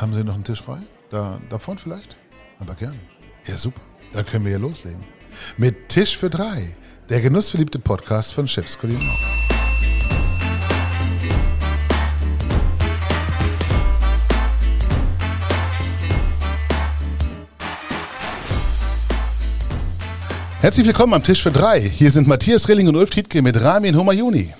Haben Sie noch einen Tisch frei? Da, davon vielleicht? Aber gern. Ja, super. Dann können wir ja loslegen. Mit Tisch für drei. Der genussverliebte Podcast von Chefs Kulinar. Herzlich willkommen am Tisch für drei. Hier sind Matthias Rilling und Ulf Tietke mit Ramin Homayuni.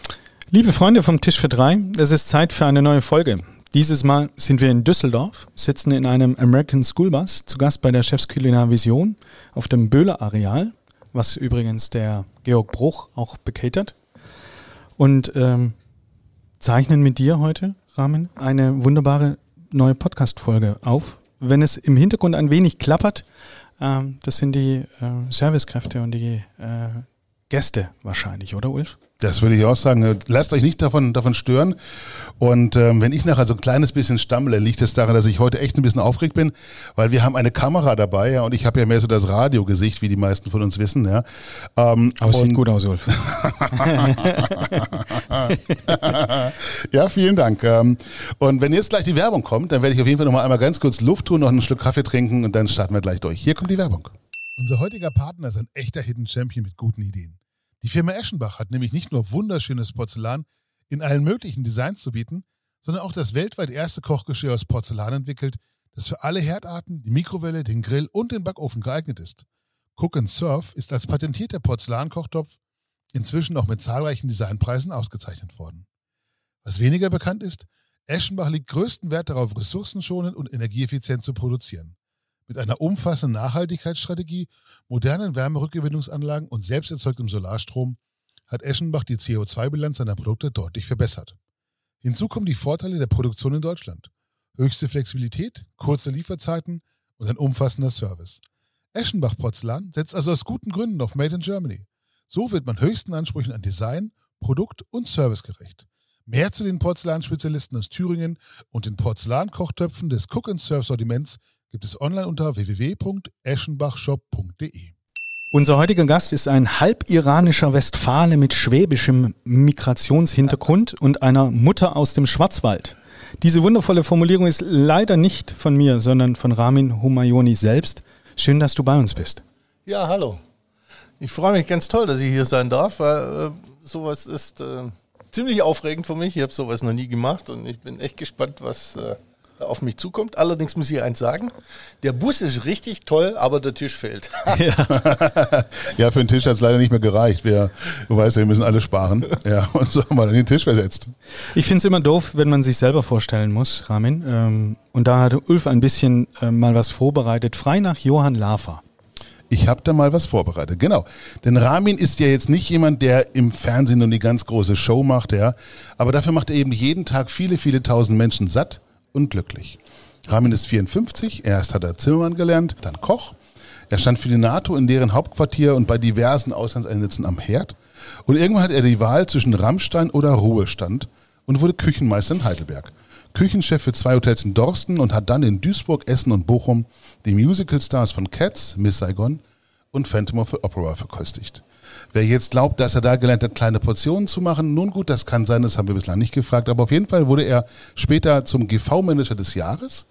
Liebe Freunde vom Tisch für drei, es ist Zeit für eine neue Folge. Dieses Mal sind wir in Düsseldorf, sitzen in einem American School Bus, zu Gast bei der Chefskulinar Vision auf dem Böhler Areal, was übrigens der Georg Bruch auch bekatert. Und ähm, zeichnen mit dir heute, Ramin, eine wunderbare neue Podcast-Folge auf. Wenn es im Hintergrund ein wenig klappert, ähm, das sind die äh, Servicekräfte und die äh, Gäste wahrscheinlich, oder Ulf? Das würde ich auch sagen. Lasst euch nicht davon, davon stören. Und ähm, wenn ich nachher so ein kleines bisschen stammle, liegt es das daran, dass ich heute echt ein bisschen aufgeregt bin, weil wir haben eine Kamera dabei ja, und ich habe ja mehr so das Radiogesicht, wie die meisten von uns wissen. Ja. Ähm, Aber es sieht gut aus, Ulf. ja, vielen Dank. Ähm, und wenn jetzt gleich die Werbung kommt, dann werde ich auf jeden Fall noch mal einmal ganz kurz Luft tun, noch einen Schluck Kaffee trinken und dann starten wir gleich durch. Hier kommt die Werbung. Unser heutiger Partner ist ein echter Hidden Champion mit guten Ideen. Die Firma Eschenbach hat nämlich nicht nur wunderschönes Porzellan in allen möglichen Designs zu bieten, sondern auch das weltweit erste Kochgeschirr aus Porzellan entwickelt, das für alle Herdarten, die Mikrowelle, den Grill und den Backofen geeignet ist. Cook and Surf ist als patentierter Porzellankochtopf inzwischen auch mit zahlreichen Designpreisen ausgezeichnet worden. Was weniger bekannt ist, Eschenbach legt größten Wert darauf, ressourcenschonend und energieeffizient zu produzieren. Mit einer umfassenden Nachhaltigkeitsstrategie, modernen Wärmerückgewinnungsanlagen und selbst erzeugtem Solarstrom hat Eschenbach die CO2-Bilanz seiner Produkte deutlich verbessert. Hinzu kommen die Vorteile der Produktion in Deutschland. Höchste Flexibilität, kurze Lieferzeiten und ein umfassender Service. Eschenbach Porzellan setzt also aus guten Gründen auf Made in Germany. So wird man höchsten Ansprüchen an Design, Produkt und Service gerecht. Mehr zu den Porzellanspezialisten aus Thüringen und den Porzellankochtöpfen des Cook and Serve Sortiments gibt es online unter www.eschenbachshop.de. Unser heutiger Gast ist ein halb-iranischer Westfale mit schwäbischem Migrationshintergrund und einer Mutter aus dem Schwarzwald. Diese wundervolle Formulierung ist leider nicht von mir, sondern von Ramin Humayoni selbst. Schön, dass du bei uns bist. Ja, hallo. Ich freue mich ganz toll, dass ich hier sein darf, weil äh, sowas ist äh, ziemlich aufregend für mich. Ich habe sowas noch nie gemacht und ich bin echt gespannt, was äh, auf mich zukommt. Allerdings muss ich eins sagen, der Bus ist richtig toll, aber der Tisch fehlt. ja. ja, für den Tisch hat es leider nicht mehr gereicht. Wir, du weißt ja, wir müssen alle sparen. Ja, und so haben wir dann den Tisch versetzt. Ich finde es immer doof, wenn man sich selber vorstellen muss, Ramin. Ähm, und da hat Ulf ein bisschen äh, mal was vorbereitet, frei nach Johann Lafer. Ich habe da mal was vorbereitet, genau. Denn Ramin ist ja jetzt nicht jemand, der im Fernsehen nur die ganz große Show macht, ja. Aber dafür macht er eben jeden Tag viele, viele tausend Menschen satt und glücklich. Ramin ist 54, erst hat er Zimmermann gelernt, dann Koch. Er stand für die NATO in deren Hauptquartier und bei diversen Auslandseinsätzen am Herd. Und irgendwann hat er die Wahl zwischen Rammstein oder Ruhestand und wurde Küchenmeister in Heidelberg. Küchenchef für zwei Hotels in Dorsten und hat dann in Duisburg, Essen und Bochum die Musicalstars von Cats, Miss Saigon und Phantom of the Opera verköstigt. Wer jetzt glaubt, dass er da gelernt hat, kleine Portionen zu machen, nun gut, das kann sein, das haben wir bislang nicht gefragt, aber auf jeden Fall wurde er später zum GV-Manager des Jahres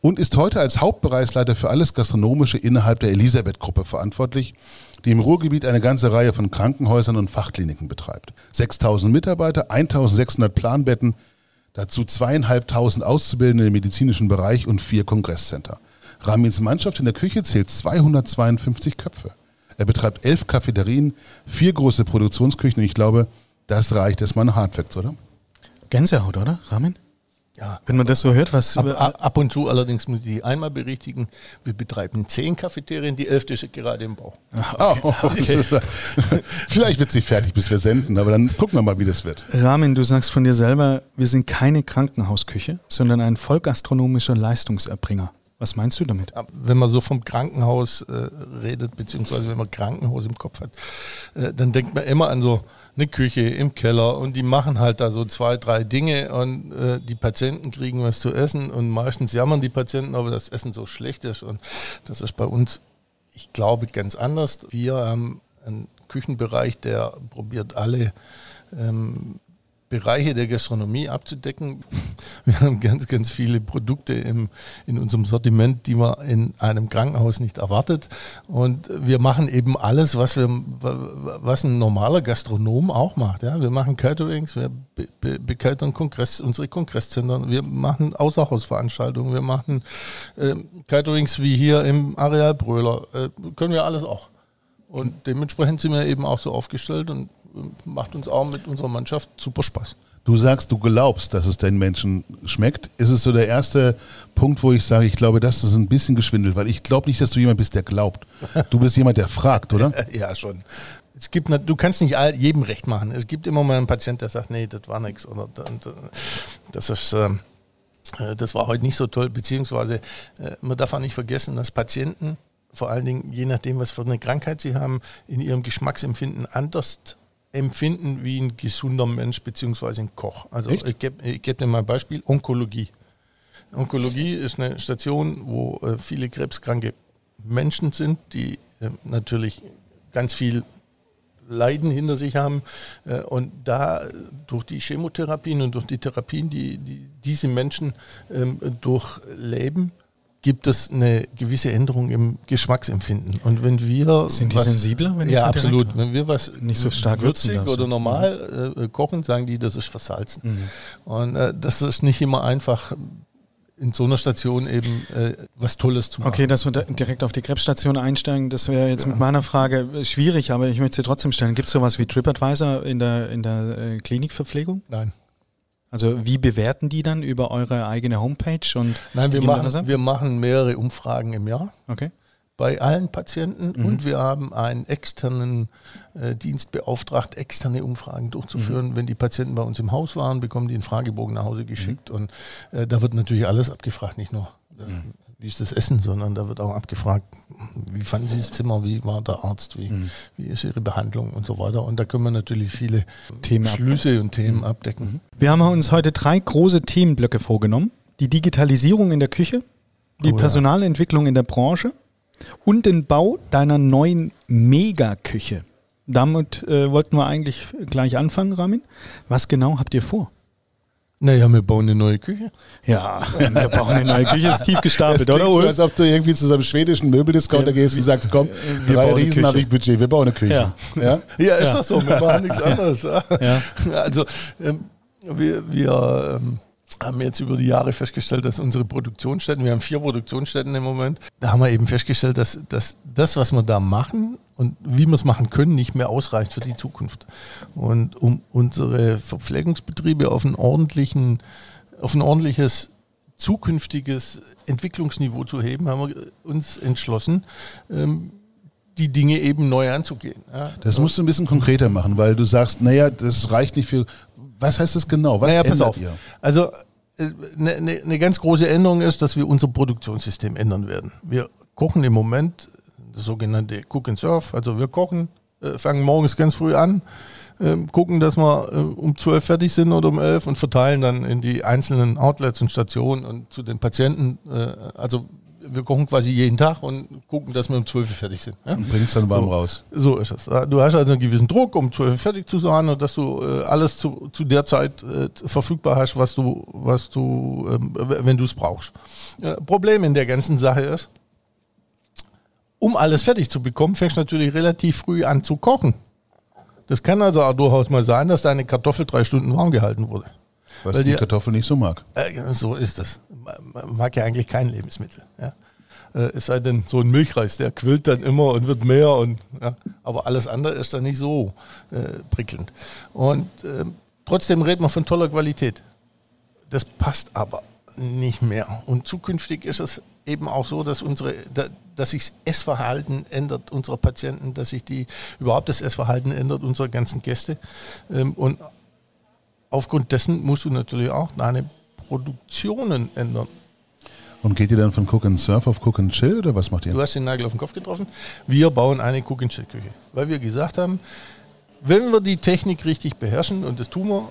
und ist heute als Hauptbereichsleiter für alles Gastronomische innerhalb der Elisabeth-Gruppe verantwortlich, die im Ruhrgebiet eine ganze Reihe von Krankenhäusern und Fachkliniken betreibt. 6000 Mitarbeiter, 1600 Planbetten, dazu zweieinhalbtausend Auszubildende im medizinischen Bereich und vier Kongresscenter. Ramins Mannschaft in der Küche zählt 252 Köpfe. Er betreibt elf Cafeterien, vier große Produktionsküchen und ich glaube, das reicht erstmal nach Hardfacts, oder? Gänsehaut, oder, Ramin? Ja. Wenn man das so hört, was. Ab, ab, ab, und zu allerdings muss ich einmal berichtigen, wir betreiben zehn Cafeterien, die elfte ist gerade im Bau. Ah, okay. Oh, okay. Vielleicht wird sie fertig, bis wir senden, aber dann gucken wir mal, wie das wird. Ramin, du sagst von dir selber, wir sind keine Krankenhausküche, sondern ein vollgastronomischer Leistungserbringer. Was meinst du damit? Wenn man so vom Krankenhaus äh, redet, beziehungsweise wenn man Krankenhaus im Kopf hat, äh, dann denkt man immer an so eine Küche im Keller und die machen halt da so zwei, drei Dinge und äh, die Patienten kriegen was zu essen und meistens jammern die Patienten, aber das Essen so schlecht ist und das ist bei uns, ich glaube, ganz anders. Wir haben einen Küchenbereich, der probiert alle ähm, Bereiche der Gastronomie abzudecken. Wir haben ganz, ganz viele Produkte im, in unserem Sortiment, die man in einem Krankenhaus nicht erwartet. Und wir machen eben alles, was, wir, was ein normaler Gastronom auch macht. Ja, wir machen Caterings, wir be, Kongress, unsere Kongresszentren, wir machen Außerhausveranstaltungen, wir machen äh, Caterings wie hier im Areal Bröhler. Äh, können wir alles auch. Und dementsprechend sind wir eben auch so aufgestellt und macht uns auch mit unserer Mannschaft super Spaß. Du sagst, du glaubst, dass es den Menschen schmeckt. Ist es so der erste Punkt, wo ich sage, ich glaube, das ist ein bisschen geschwindelt, weil ich glaube nicht, dass du jemand bist, der glaubt. Du bist jemand, der fragt, oder? ja, schon. Es gibt, du kannst nicht jedem recht machen. Es gibt immer mal einen Patient, der sagt, nee, das war nichts oder das ist, ähm, äh, das war heute nicht so toll. Beziehungsweise äh, man darf auch nicht vergessen, dass Patienten vor allen Dingen, je nachdem, was für eine Krankheit sie haben, in ihrem Geschmacksempfinden anders empfinden wie ein gesunder Mensch bzw. ein Koch. Also Echt? ich gebe geb dir mal ein Beispiel, Onkologie. Onkologie ist eine Station, wo äh, viele krebskranke Menschen sind, die äh, natürlich ganz viel Leiden hinter sich haben. Äh, und da durch die Chemotherapien und durch die Therapien, die, die diese Menschen ähm, durchleben, gibt es eine gewisse Änderung im Geschmacksempfinden. Und wenn wir sind die was, sensibler, wenn ja absolut, wenn wir was nicht so stark würzig oder normal mhm. äh, kochen, sagen die, das ist versalzen. Mhm. Und äh, das ist nicht immer einfach in so einer Station eben äh, was Tolles zu machen. Okay, dass wir direkt auf die Krebsstation einsteigen, das wäre jetzt ja. mit meiner Frage schwierig, aber ich möchte sie trotzdem stellen. Gibt es sowas wie TripAdvisor in der, in der äh, Klinikverpflegung? Nein. Also wie bewerten die dann über eure eigene Homepage? Und Nein, wir machen, wir machen mehrere Umfragen im Jahr. Okay. Bei allen Patienten mhm. und wir haben einen externen äh, Dienst beauftragt, externe Umfragen durchzuführen. Mhm. Wenn die Patienten bei uns im Haus waren, bekommen die einen Fragebogen nach Hause geschickt mhm. und äh, da wird natürlich alles abgefragt, nicht nur äh, mhm wie ist das Essen, sondern da wird auch abgefragt, wie fanden Sie das Zimmer, wie war der Arzt, wie, mhm. wie ist Ihre Behandlung und so weiter. Und da können wir natürlich viele Themen Schlüsse und Themen mhm. abdecken. Mhm. Wir haben uns heute drei große Themenblöcke vorgenommen. Die Digitalisierung in der Küche, die oh, Personalentwicklung ja. in der Branche und den Bau deiner neuen Megaküche. Damit äh, wollten wir eigentlich gleich anfangen, Ramin. Was genau habt ihr vor? Naja, wir bauen eine neue Küche. Ja, wir bauen eine neue Küche, ist tief gestapelt, oder? So, als ob du irgendwie zu so einem schwedischen Möbeldiscounter gehst und sagst, komm, wir drei Riesen habe ich Budget, wir bauen eine Küche. Ja, ja? ja ist ja. das so, wir machen nichts anderes. Ja. Also, ähm, wir, wir ähm, haben jetzt über die Jahre festgestellt, dass unsere Produktionsstätten, wir haben vier Produktionsstätten im Moment, da haben wir eben festgestellt, dass, dass das, was wir da machen und wie wir es machen können, nicht mehr ausreicht für die Zukunft. Und um unsere Verpflegungsbetriebe auf, einen ordentlichen, auf ein ordentliches zukünftiges Entwicklungsniveau zu heben, haben wir uns entschlossen, ähm, die Dinge eben neu anzugehen. Ja. Das musst du ein bisschen konkreter machen, weil du sagst, naja, das reicht nicht für. Was heißt das genau? Was naja, pass auf. Ihr? Also eine, eine, eine ganz große Änderung ist, dass wir unser Produktionssystem ändern werden. Wir kochen im Moment das sogenannte Cook and Surf. Also wir kochen, äh, fangen morgens ganz früh an, äh, gucken, dass wir äh, um 12 fertig sind oder um 11 und verteilen dann in die einzelnen Outlets und Stationen und zu den Patienten. Äh, also wir kochen quasi jeden Tag und gucken, dass wir um 12 Uhr fertig sind. Ja? Und bringst dann warm so, raus. So ist es. Du hast also einen gewissen Druck, um 12 Uhr fertig zu sein und dass du äh, alles zu, zu der Zeit äh, verfügbar hast, was du, was du, ähm, wenn du es brauchst. Problem in der ganzen Sache ist, um alles fertig zu bekommen, fängst du natürlich relativ früh an zu kochen. Das kann also auch durchaus mal sein, dass deine Kartoffel drei Stunden warm gehalten wurde. Was Weil die, die Kartoffel nicht so mag. Äh, so ist es. Man mag ja eigentlich kein Lebensmittel. Ja. Äh, es sei denn, so ein Milchreis, der quillt dann immer und wird mehr. Und, ja. Aber alles andere ist dann nicht so äh, prickelnd. Und äh, trotzdem redet man von toller Qualität. Das passt aber nicht mehr. Und zukünftig ist es eben auch so, dass unsere, dass sich das Essverhalten ändert unserer Patienten, dass sich die überhaupt das Essverhalten ändert unserer ganzen Gäste. Ähm, und aufgrund dessen musst du natürlich auch deine Produktionen ändern. Und geht ihr dann von Cook and Surf auf Cook and Chill oder was macht ihr? Du hast den Nagel auf den Kopf getroffen. Wir bauen eine Cook and Chill Küche, weil wir gesagt haben, wenn wir die Technik richtig beherrschen und das tun wir,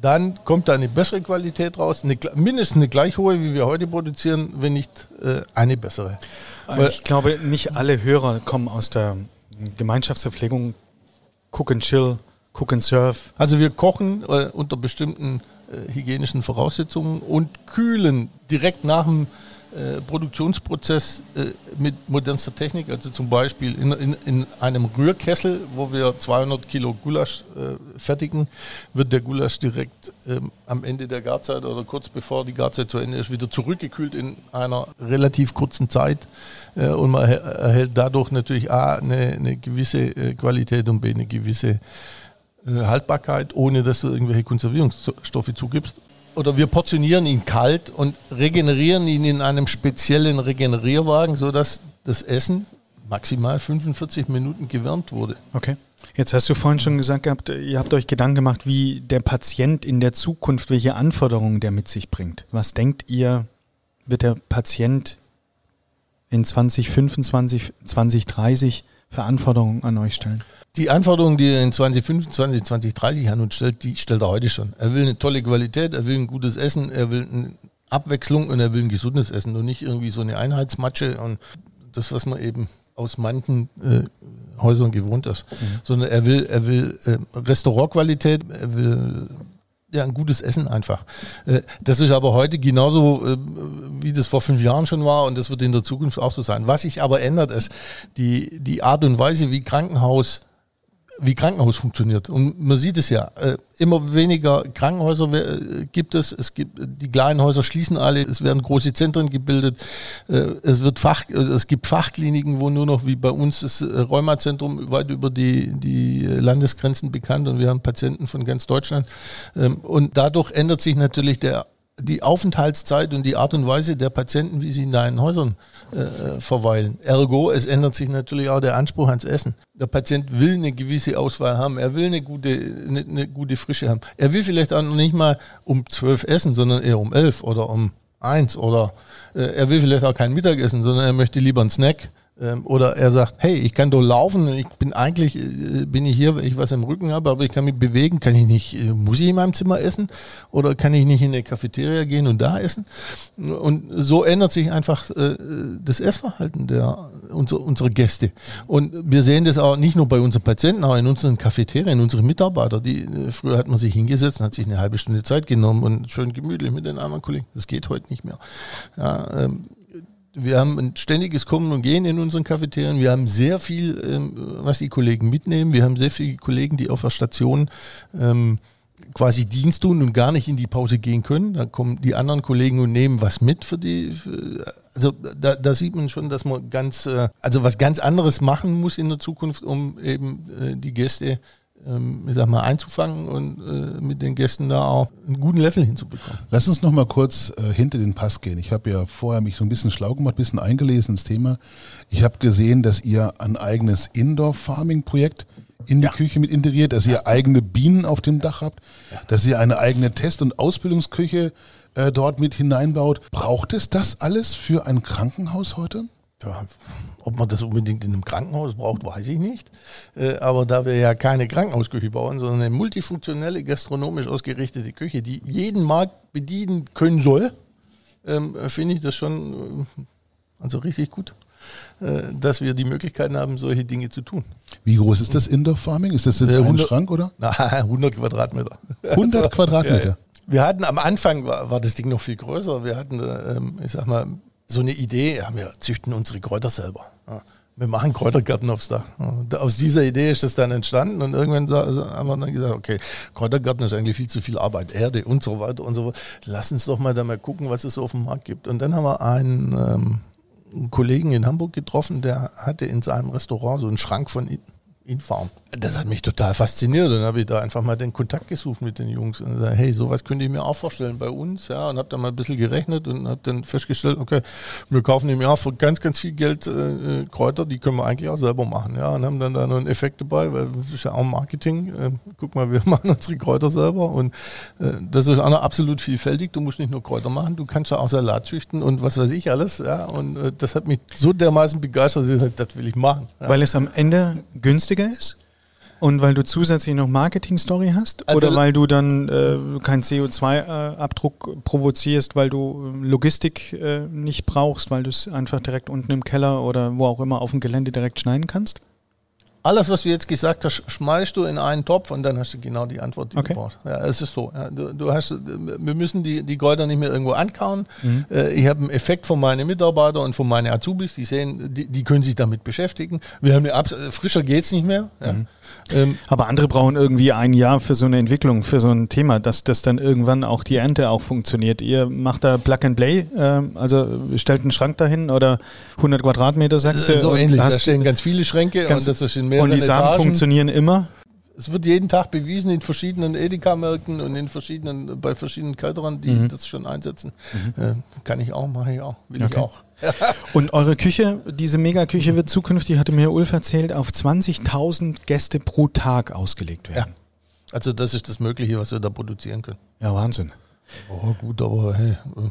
dann kommt da eine bessere Qualität raus, eine, mindestens eine gleich hohe, wie wir heute produzieren, wenn nicht äh, eine bessere. ich glaube, nicht alle Hörer kommen aus der Gemeinschaftsverpflegung Cook and Chill Cook and Serve. Also wir kochen äh, unter bestimmten äh, hygienischen Voraussetzungen und kühlen direkt nach dem äh, Produktionsprozess äh, mit modernster Technik, also zum Beispiel in, in, in, einem Rührkessel, wo wir 200 Kilo Gulasch äh, fertigen, wird der Gulasch direkt ähm, am Ende der Garzeit oder kurz bevor die Garzeit zu Ende ist, wieder zurückgekühlt in einer relativ kurzen Zeit äh, und man erhält dadurch natürlich A, eine, eine gewisse Qualität und B, eine gewisse Haltbarkeit, ohne dass du irgendwelche Konservierungsstoffe zugibst oder wir portionieren ihn kalt und regenerieren ihn in einem speziellen Regenerierwagen, sodass das Essen maximal 45 Minuten gewärmt wurde. Okay. Jetzt hast du vorhin schon gesagt gehabt, ihr habt euch Gedanken gemacht, wie der Patient in der Zukunft, welche Anforderungen der mit sich bringt. Was denkt ihr, wird der Patient in 2025, 2030 für Anforderungen an euch stellen? Die Anforderungen, die er in 2025, 2030 an uns stellt, die stellt er heute schon. Er will eine tolle Qualität, er will ein gutes Essen, er will eine Abwechslung und er will ein gesundes Essen und nicht irgendwie so eine Einheitsmatsche und das, was man eben aus manchen äh, Häusern gewohnt ist. Mhm. Sondern er will, er will äh, Restaurantqualität, er will ja, ein gutes Essen einfach. Äh, das ist aber heute genauso, äh, wie das vor fünf Jahren schon war und das wird in der Zukunft auch so sein. Was sich aber ändert, ist die, die Art und Weise, wie Krankenhaus wie Krankenhaus funktioniert. Und man sieht es ja, äh, immer weniger Krankenhäuser äh, gibt es. Es gibt die kleinen Häuser schließen alle. Es werden große Zentren gebildet. Äh, es wird Fach, es gibt Fachkliniken, wo nur noch wie bei uns das Rheumazentrum weit über die die Landesgrenzen bekannt und wir haben Patienten von ganz Deutschland. Ähm, und dadurch ändert sich natürlich der die Aufenthaltszeit und die Art und Weise der Patienten, wie sie in deinen Häusern äh, verweilen. Ergo, es ändert sich natürlich auch der Anspruch ans Essen. Der Patient will eine gewisse Auswahl haben, er will eine gute, eine, eine gute Frische haben. Er will vielleicht auch nicht mal um zwölf essen, sondern eher um elf oder um eins oder äh, er will vielleicht auch kein Mittagessen, sondern er möchte lieber einen Snack oder er sagt, hey, ich kann doch laufen, ich bin eigentlich, äh, bin ich hier, weil ich was im Rücken habe, aber ich kann mich bewegen, kann ich nicht, äh, muss ich in meinem Zimmer essen oder kann ich nicht in eine Cafeteria gehen und da essen? Und so ändert sich einfach äh, das Essverhalten der, unser, unserer Gäste. Und wir sehen das auch nicht nur bei unseren Patienten, auch in unseren Cafeterien, unsere Mitarbeiter, die, früher hat man sich hingesetzt und hat sich eine halbe Stunde Zeit genommen und schön gemütlich mit den anderen Kollegen. Das geht heute nicht mehr. Ja, ähm, wir haben ein ständiges Kommen und Gehen in unseren Cafeterien. Wir haben sehr viel, ähm, was die Kollegen mitnehmen. Wir haben sehr viele Kollegen, die auf der Station ähm, quasi Dienst tun und gar nicht in die Pause gehen können. Da kommen die anderen Kollegen und nehmen was mit für die. Für, also da, da, sieht man schon, dass man ganz, äh, also was ganz anderes machen muss in der Zukunft, um eben äh, die Gäste ich sag mal, einzufangen und äh, mit den Gästen da auch einen guten Level hinzubekommen. Lass uns noch mal kurz äh, hinter den Pass gehen. Ich habe ja vorher mich so ein bisschen schlau gemacht, ein bisschen eingelesen ins Thema. Ich habe gesehen, dass ihr ein eigenes Indoor-Farming-Projekt in die ja. Küche mit integriert, dass ihr eigene Bienen auf dem Dach habt, ja. dass ihr eine eigene Test- und Ausbildungsküche äh, dort mit hineinbaut. Braucht es das alles für ein Krankenhaus heute? Ja, ob man das unbedingt in einem Krankenhaus braucht, weiß ich nicht. Äh, aber da wir ja keine Krankenhausküche bauen, sondern eine multifunktionelle, gastronomisch ausgerichtete Küche, die jeden Markt bedienen können soll, ähm, finde ich das schon äh, also richtig gut, äh, dass wir die Möglichkeiten haben, solche Dinge zu tun. Wie groß ist das Indoor Farming? Ist das jetzt 100, ein Schrank, oder? Na, 100 Quadratmeter. 100 Quadratmeter? Ja, ja. Wir hatten am Anfang, war, war, das Ding noch viel größer. Wir hatten, ähm, ich sag mal, so eine Idee, ja, wir züchten unsere Kräuter selber. Ja, wir machen Kräutergärten aufs Dach. Ja, aus dieser Idee ist das dann entstanden und irgendwann haben wir dann gesagt, okay, Kräutergarten ist eigentlich viel zu viel Arbeit, Erde und so weiter und so fort. Lass uns doch mal da mal gucken, was es so auf dem Markt gibt. Und dann haben wir einen, ähm, einen Kollegen in Hamburg getroffen, der hatte in seinem Restaurant so einen Schrank von Infarm. Das hat mich total fasziniert. Dann habe ich da einfach mal den Kontakt gesucht mit den Jungs und gesagt, hey, sowas könnte ich mir auch vorstellen bei uns. Ja, und habe dann mal ein bisschen gerechnet und habe dann festgestellt, okay, wir kaufen im Jahr für ganz, ganz viel Geld äh, äh, Kräuter, die können wir eigentlich auch selber machen. Ja, und haben dann da noch einen Effekt dabei, weil das ist ja auch Marketing. Äh, guck mal, wir machen unsere Kräuter selber und äh, das ist auch noch absolut vielfältig. Du musst nicht nur Kräuter machen, du kannst ja auch Salat züchten und was weiß ich alles. Ja, und äh, das hat mich so dermaßen begeistert, dass ich gesagt das will ich machen. Ja. Weil es am Ende günstiger ist? Und weil du zusätzlich noch Marketing-Story hast? Also oder weil du dann äh, keinen CO2-Abdruck provozierst, weil du äh, Logistik äh, nicht brauchst, weil du es einfach direkt unten im Keller oder wo auch immer auf dem Gelände direkt schneiden kannst? Alles, was du jetzt gesagt hast, schmeißt du in einen Topf und dann hast du genau die Antwort, die Okay. du brauchst. Ja, es ist so. Ja, du, du hast, wir müssen die, die Kräuter nicht mehr irgendwo ankauen. Äh, ich habe einen Effekt von meinen Mitarbeitern und von meinen Azubis, die sehen, die, die können sich damit beschäftigen. Wir haben eine Abs frischer geht's nicht mehr. Ja. Ähm, Aber andere brauchen irgendwie ein Jahr für so eine Entwicklung, für so ein Thema, dass das dann irgendwann auch die Ernte auch funktioniert. Ihr macht da Plug and Play, ähm, also stellt einen Schrank dahin oder 100 Quadratmeter sagst du. so ähnlich. Da stehen ganz viele Schränke ganz- und das ist in mehreren und die Samen Etagen. funktionieren immer. Es wird jeden Tag bewiesen in verschiedenen Edeka-Märkten und in verschiedenen, bei verschiedenen Kälterern, die das schon einsetzen. Äh, kann ich auch, mache ich auch, will ich Okay. auch. Und eure Küche, diese Megaküche wird zukünftig, hatte mir Ulf erzählt, auf 20.000 Gäste pro Tag ausgelegt werden. Also das ist das Mögliche, was wir da produzieren können. Ja, Wahnsinn. Oh, gut, aber hey, äh,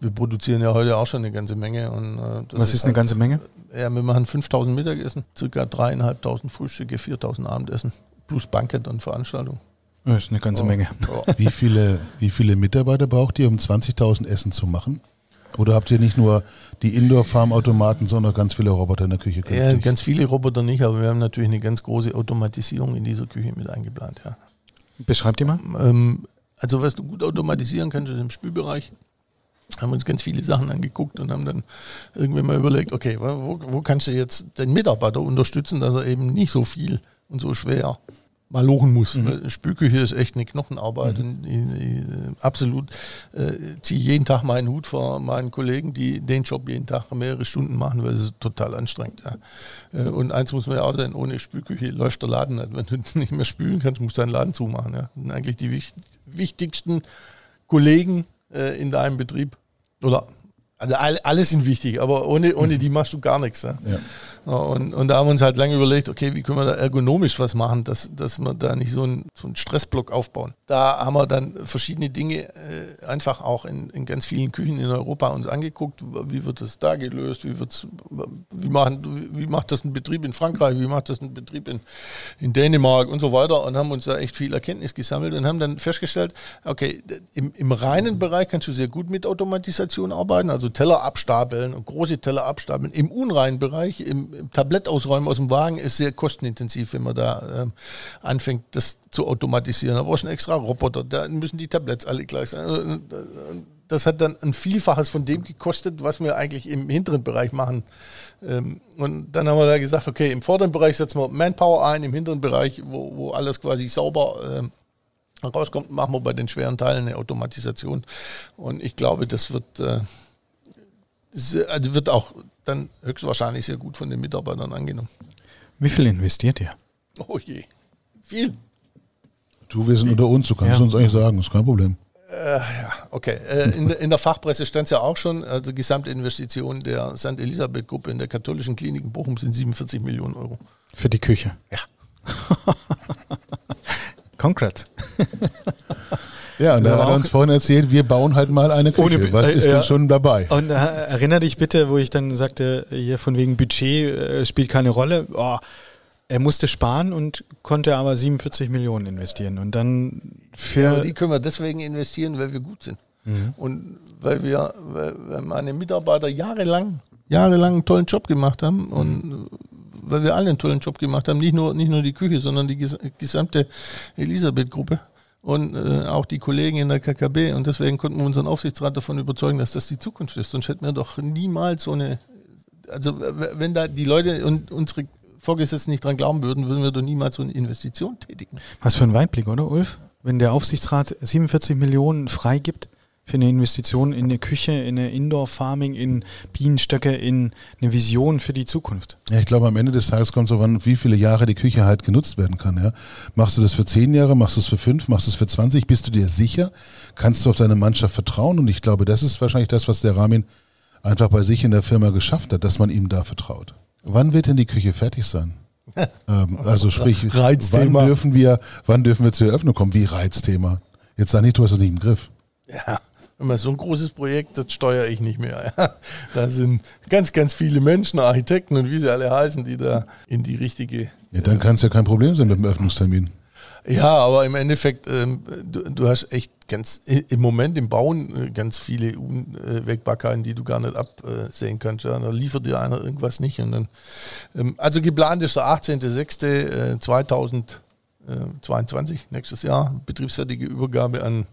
wir produzieren ja heute auch schon eine ganze Menge. Und, äh, das Was ist eine ganze Menge? Ja, wir machen 5000 Mittagessen, circa 3.500 Frühstücke, 4000 Abendessen, plus Bankett und Veranstaltung. Das ist eine ganze Menge. Ja. Wie viele, wie viele Mitarbeiter braucht ihr, um 20.000 Essen zu machen? Oder habt ihr nicht nur die Indoor-Farm-Automaten, sondern ganz viele Roboter in der Küche? Ja, ganz viele Roboter nicht, aber wir haben natürlich eine ganz große Automatisierung in dieser Küche mit eingeplant. Ja. Beschreibt ihr mal. Ähm, also was du gut automatisieren kannst, ist im Spülbereich. Haben uns ganz viele Sachen angeguckt und haben dann irgendwann mal überlegt, okay, wo, wo kannst du jetzt den Mitarbeiter unterstützen, dass er eben nicht so viel und so schwer mal lochen muss. Weil Spülküche ist echt eine Knochenarbeit. Und ich, ich, absolut äh, ziehe jeden Tag meinen Hut vor meinen Kollegen, die den Job jeden Tag mehrere Stunden machen, weil es total anstrengend. Ja. Äh, und eins muss man ja auch sein, ohne Spülküche läuft der Laden nicht. Wenn du nicht mehr spülen kannst, musst du deinen Laden zumachen. Ja. Das sind eigentlich die wich wichtigsten Kollegen äh, in deinem Betrieb. Oder also alle, sind wichtig, aber ohne, ohne die machst du gar nichts. Ja. Ja, Und, und da haben wir uns halt lange überlegt, okay, wie können wir da ergonomisch was machen, dass, dass wir da nicht so einen, so einen Stressblock aufbauen. Da haben wir dann verschiedene Dinge äh, einfach auch in, in ganz vielen Küchen in Europa uns angeguckt. Wie wird das da gelöst? Wie, wird's, wie, machen, wie macht das ein Betrieb in Frankreich? Wie macht das ein Betrieb in, in Dänemark und so weiter? Und haben uns da echt viel Erkenntnis gesammelt und haben dann festgestellt, okay, im, im reinen Bereich kannst du sehr gut mit Automatisation arbeiten, also Teller abstapeln und große Teller abstapeln. Im unreinen Bereich, im, im Tablett ausräumen aus dem Wagen, ist sehr kostenintensiv, wenn man da ähm, anfängt, das zu automatisieren. Da brauchst du einen extra Roboter, da müssen die Tabletts alle gleich sein. Also, Das hat dann ein Vielfaches von dem gekostet, was wir eigentlich im hinteren Bereich machen. Ähm, Und dann haben wir da gesagt, okay, im vorderen Bereich setzen wir Manpower ein, im hinteren Bereich, wo, wo alles quasi sauber ähm, rauskommt, machen wir bei den schweren Teilen eine Automatisation. Und ich glaube, das wird, äh, also wird auch dann höchstwahrscheinlich sehr gut von den Mitarbeitern angenommen. Wie viel investiert ihr? Oh je, viel. Du, wir sind unter uns, du kannst Ja. uns eigentlich sagen, ist kein Problem. Okay, äh, in, der- in der Fachpresse stand es ja auch schon, also Gesamtinvestition der St. Elisabeth-Gruppe in der katholischen Klinik in Bochum sind 47 Millionen Euro. Für die Küche. Ja. Congrats. Ja, und da hat er uns vorhin erzählt, wir bauen halt mal eine Küche. Ohne- Was äh, ist ja. denn schon dabei? Und äh, erinnere dich bitte, wo ich dann sagte, hier von wegen Budget äh, spielt keine Rolle. Oh, er musste sparen und konnte aber 47 Millionen investieren. Und dann Ja, für die können wir deswegen investieren, weil wir gut sind. Und weil wir, weil, weil meine Mitarbeiter jahrelang, jahrelang einen tollen Job gemacht haben und weil wir alle einen tollen Job gemacht haben, nicht nur, nicht nur die Küche, sondern die ges- gesamte Elisabeth-Gruppe und äh, auch die Kollegen in der KKB. Und deswegen konnten wir unseren Aufsichtsrat davon überzeugen, dass das die Zukunft ist. Sonst hätten wir doch niemals so eine, also wenn da die Leute und unsere Vorgesetzten nicht dran glauben würden, würden wir doch niemals so eine Investition tätigen. was für ein Weitblick, oder Ulf? Wenn der Aufsichtsrat 47 Millionen freigibt für eine Investition in eine Küche, in eine Indoor-Farming, in Bienenstöcke, in eine Vision für die Zukunft. Ja, ich glaube, am Ende des Tages kommt es darauf an, wie viele Jahre die Küche halt genutzt werden kann. Ja? Machst du das für zehn Jahre, machst du es für fünf, machst du es für 20? Bist du dir sicher? Kannst du auf deine Mannschaft vertrauen? Und ich glaube, das ist wahrscheinlich das, was der Ramin einfach bei sich in der Firma geschafft hat, dass man ihm da vertraut. Wann wird denn die Küche fertig sein? ähm, also sprich, Reizthema. wann dürfen wir, wann dürfen wir zur Eröffnung kommen? Wie Reizthema? Jetzt sag nicht, du hast es nicht im Griff. Ja, wenn man so ein großes Projekt, das steuere ich nicht mehr. Da sind ganz, ganz viele Menschen, Architekten und wie sie alle heißen, die da in die richtige. Ja, dann kann es ja kein Problem sein mit dem Öffnungstermin. Ja, aber im Endeffekt, ähm, du, du, hast echt ganz im Moment im Bauen äh, ganz viele Unwägbarkeiten, die du gar nicht absehen kannst. Ja. Da liefert dir einer irgendwas nicht. Und dann, ähm, also geplant ist der 18.06.2022, nächstes Jahr, betriebsfertige Übergabe an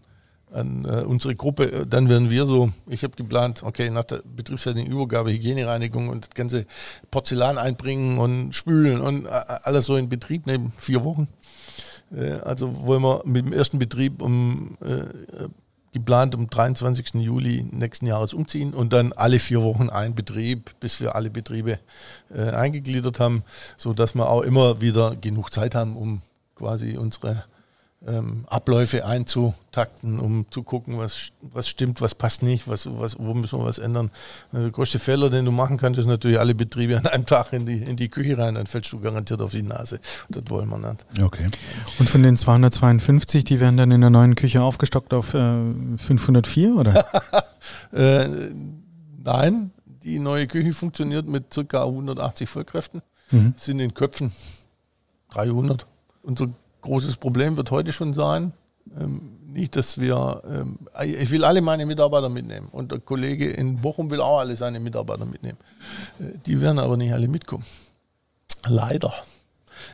an äh, unsere Gruppe, dann werden wir so, ich habe geplant, okay, nach der betriebsfertigen Übergabe, Hygienereinigung und das ganze Porzellan einbringen und spülen und äh, alles so in Betrieb neben vier Wochen. Äh, also wollen wir mit dem ersten Betrieb um äh, geplant um 23. Juli nächsten Jahres umziehen und dann alle vier Wochen ein Betrieb, bis wir alle Betriebe äh, eingegliedert haben, sodass wir auch immer wieder genug Zeit haben, um quasi unsere ähm, Abläufe einzutakten, um zu gucken, was, was stimmt, was passt nicht, was, was, wo müssen wir was ändern. Der größte Fehler, den du machen kannst, ist natürlich alle Betriebe an einem Tag in die, in die Küche rein, dann fällst du garantiert auf die Nase. Das wollen wir nicht. Okay. Und von den 252, die werden dann in der neuen Küche aufgestockt auf äh, 504, oder? äh, nein, die neue Küche funktioniert mit ca. 180 Vollkräften, mhm. sind in Köpfen 300. Unser großes Problem wird heute schon sein, ähm, nicht, dass wir, ähm, ich will alle meine Mitarbeiter mitnehmen und der Kollege in Bochum will auch alle seine Mitarbeiter mitnehmen. Äh, die werden aber nicht alle mitkommen. Leider.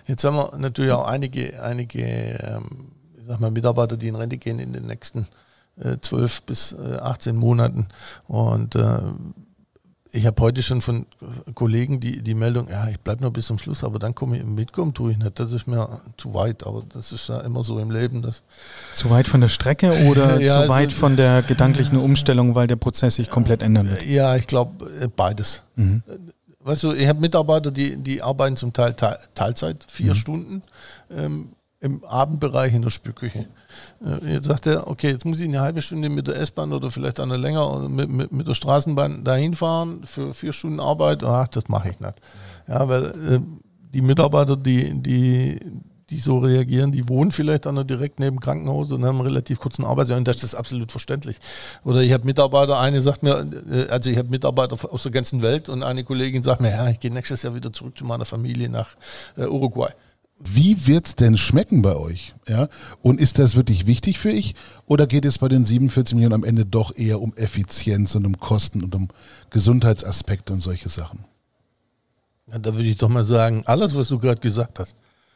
Jetzt haben wir natürlich auch einige, einige ähm, ich sag mal, Mitarbeiter, die in Rente gehen in den nächsten äh, 12 bis äh, 18 Monaten und äh, ich habe heute schon von Kollegen die, die Meldung, ja, ich bleibe noch bis zum Schluss, aber dann komme ich mitkommen, tue ich nicht. Das ist mir zu weit, aber das ist ja immer so im Leben. Dass zu weit von der Strecke oder ja, zu also, weit von der gedanklichen Umstellung, weil der Prozess sich komplett ändern wird? Ja, ich glaube äh, beides. Mhm. Weißt du, ich habe Mitarbeiter, die, die arbeiten zum Teil Teilzeit, vier mhm. Stunden ähm, im Abendbereich in der Spülküche. Äh, jetzt sagt er, okay, jetzt muss ich eine halbe Stunde mit der S-Bahn oder vielleicht eine länger mit, mit, mit, der Straßenbahn dahin fahren für vier Stunden Arbeit. Ach, das mache ich nicht. Ja, weil äh, die Mitarbeiter, die, die, die so reagieren, die wohnen vielleicht an der direkt neben Krankenhaus und haben einen relativ kurzen Arbeitsjahr und das ist absolut verständlich. Oder ich habe Mitarbeiter, eine sagt mir, äh, also ich habe Mitarbeiter aus der ganzen Welt und eine Kollegin sagt mir, ja, ich gehe nächstes Jahr wieder zurück zu meiner Familie nach äh, Uruguay wie wird's denn schmecken bei euch? Ja? Und ist das wirklich wichtig für ich? Oder geht es bei den 47 Millionen am Ende doch eher um Effizienz und um Kosten und um Gesundheitsaspekte und solche Sachen? Ja, da würde ich doch mal sagen, alles, was du gerade gesagt hast.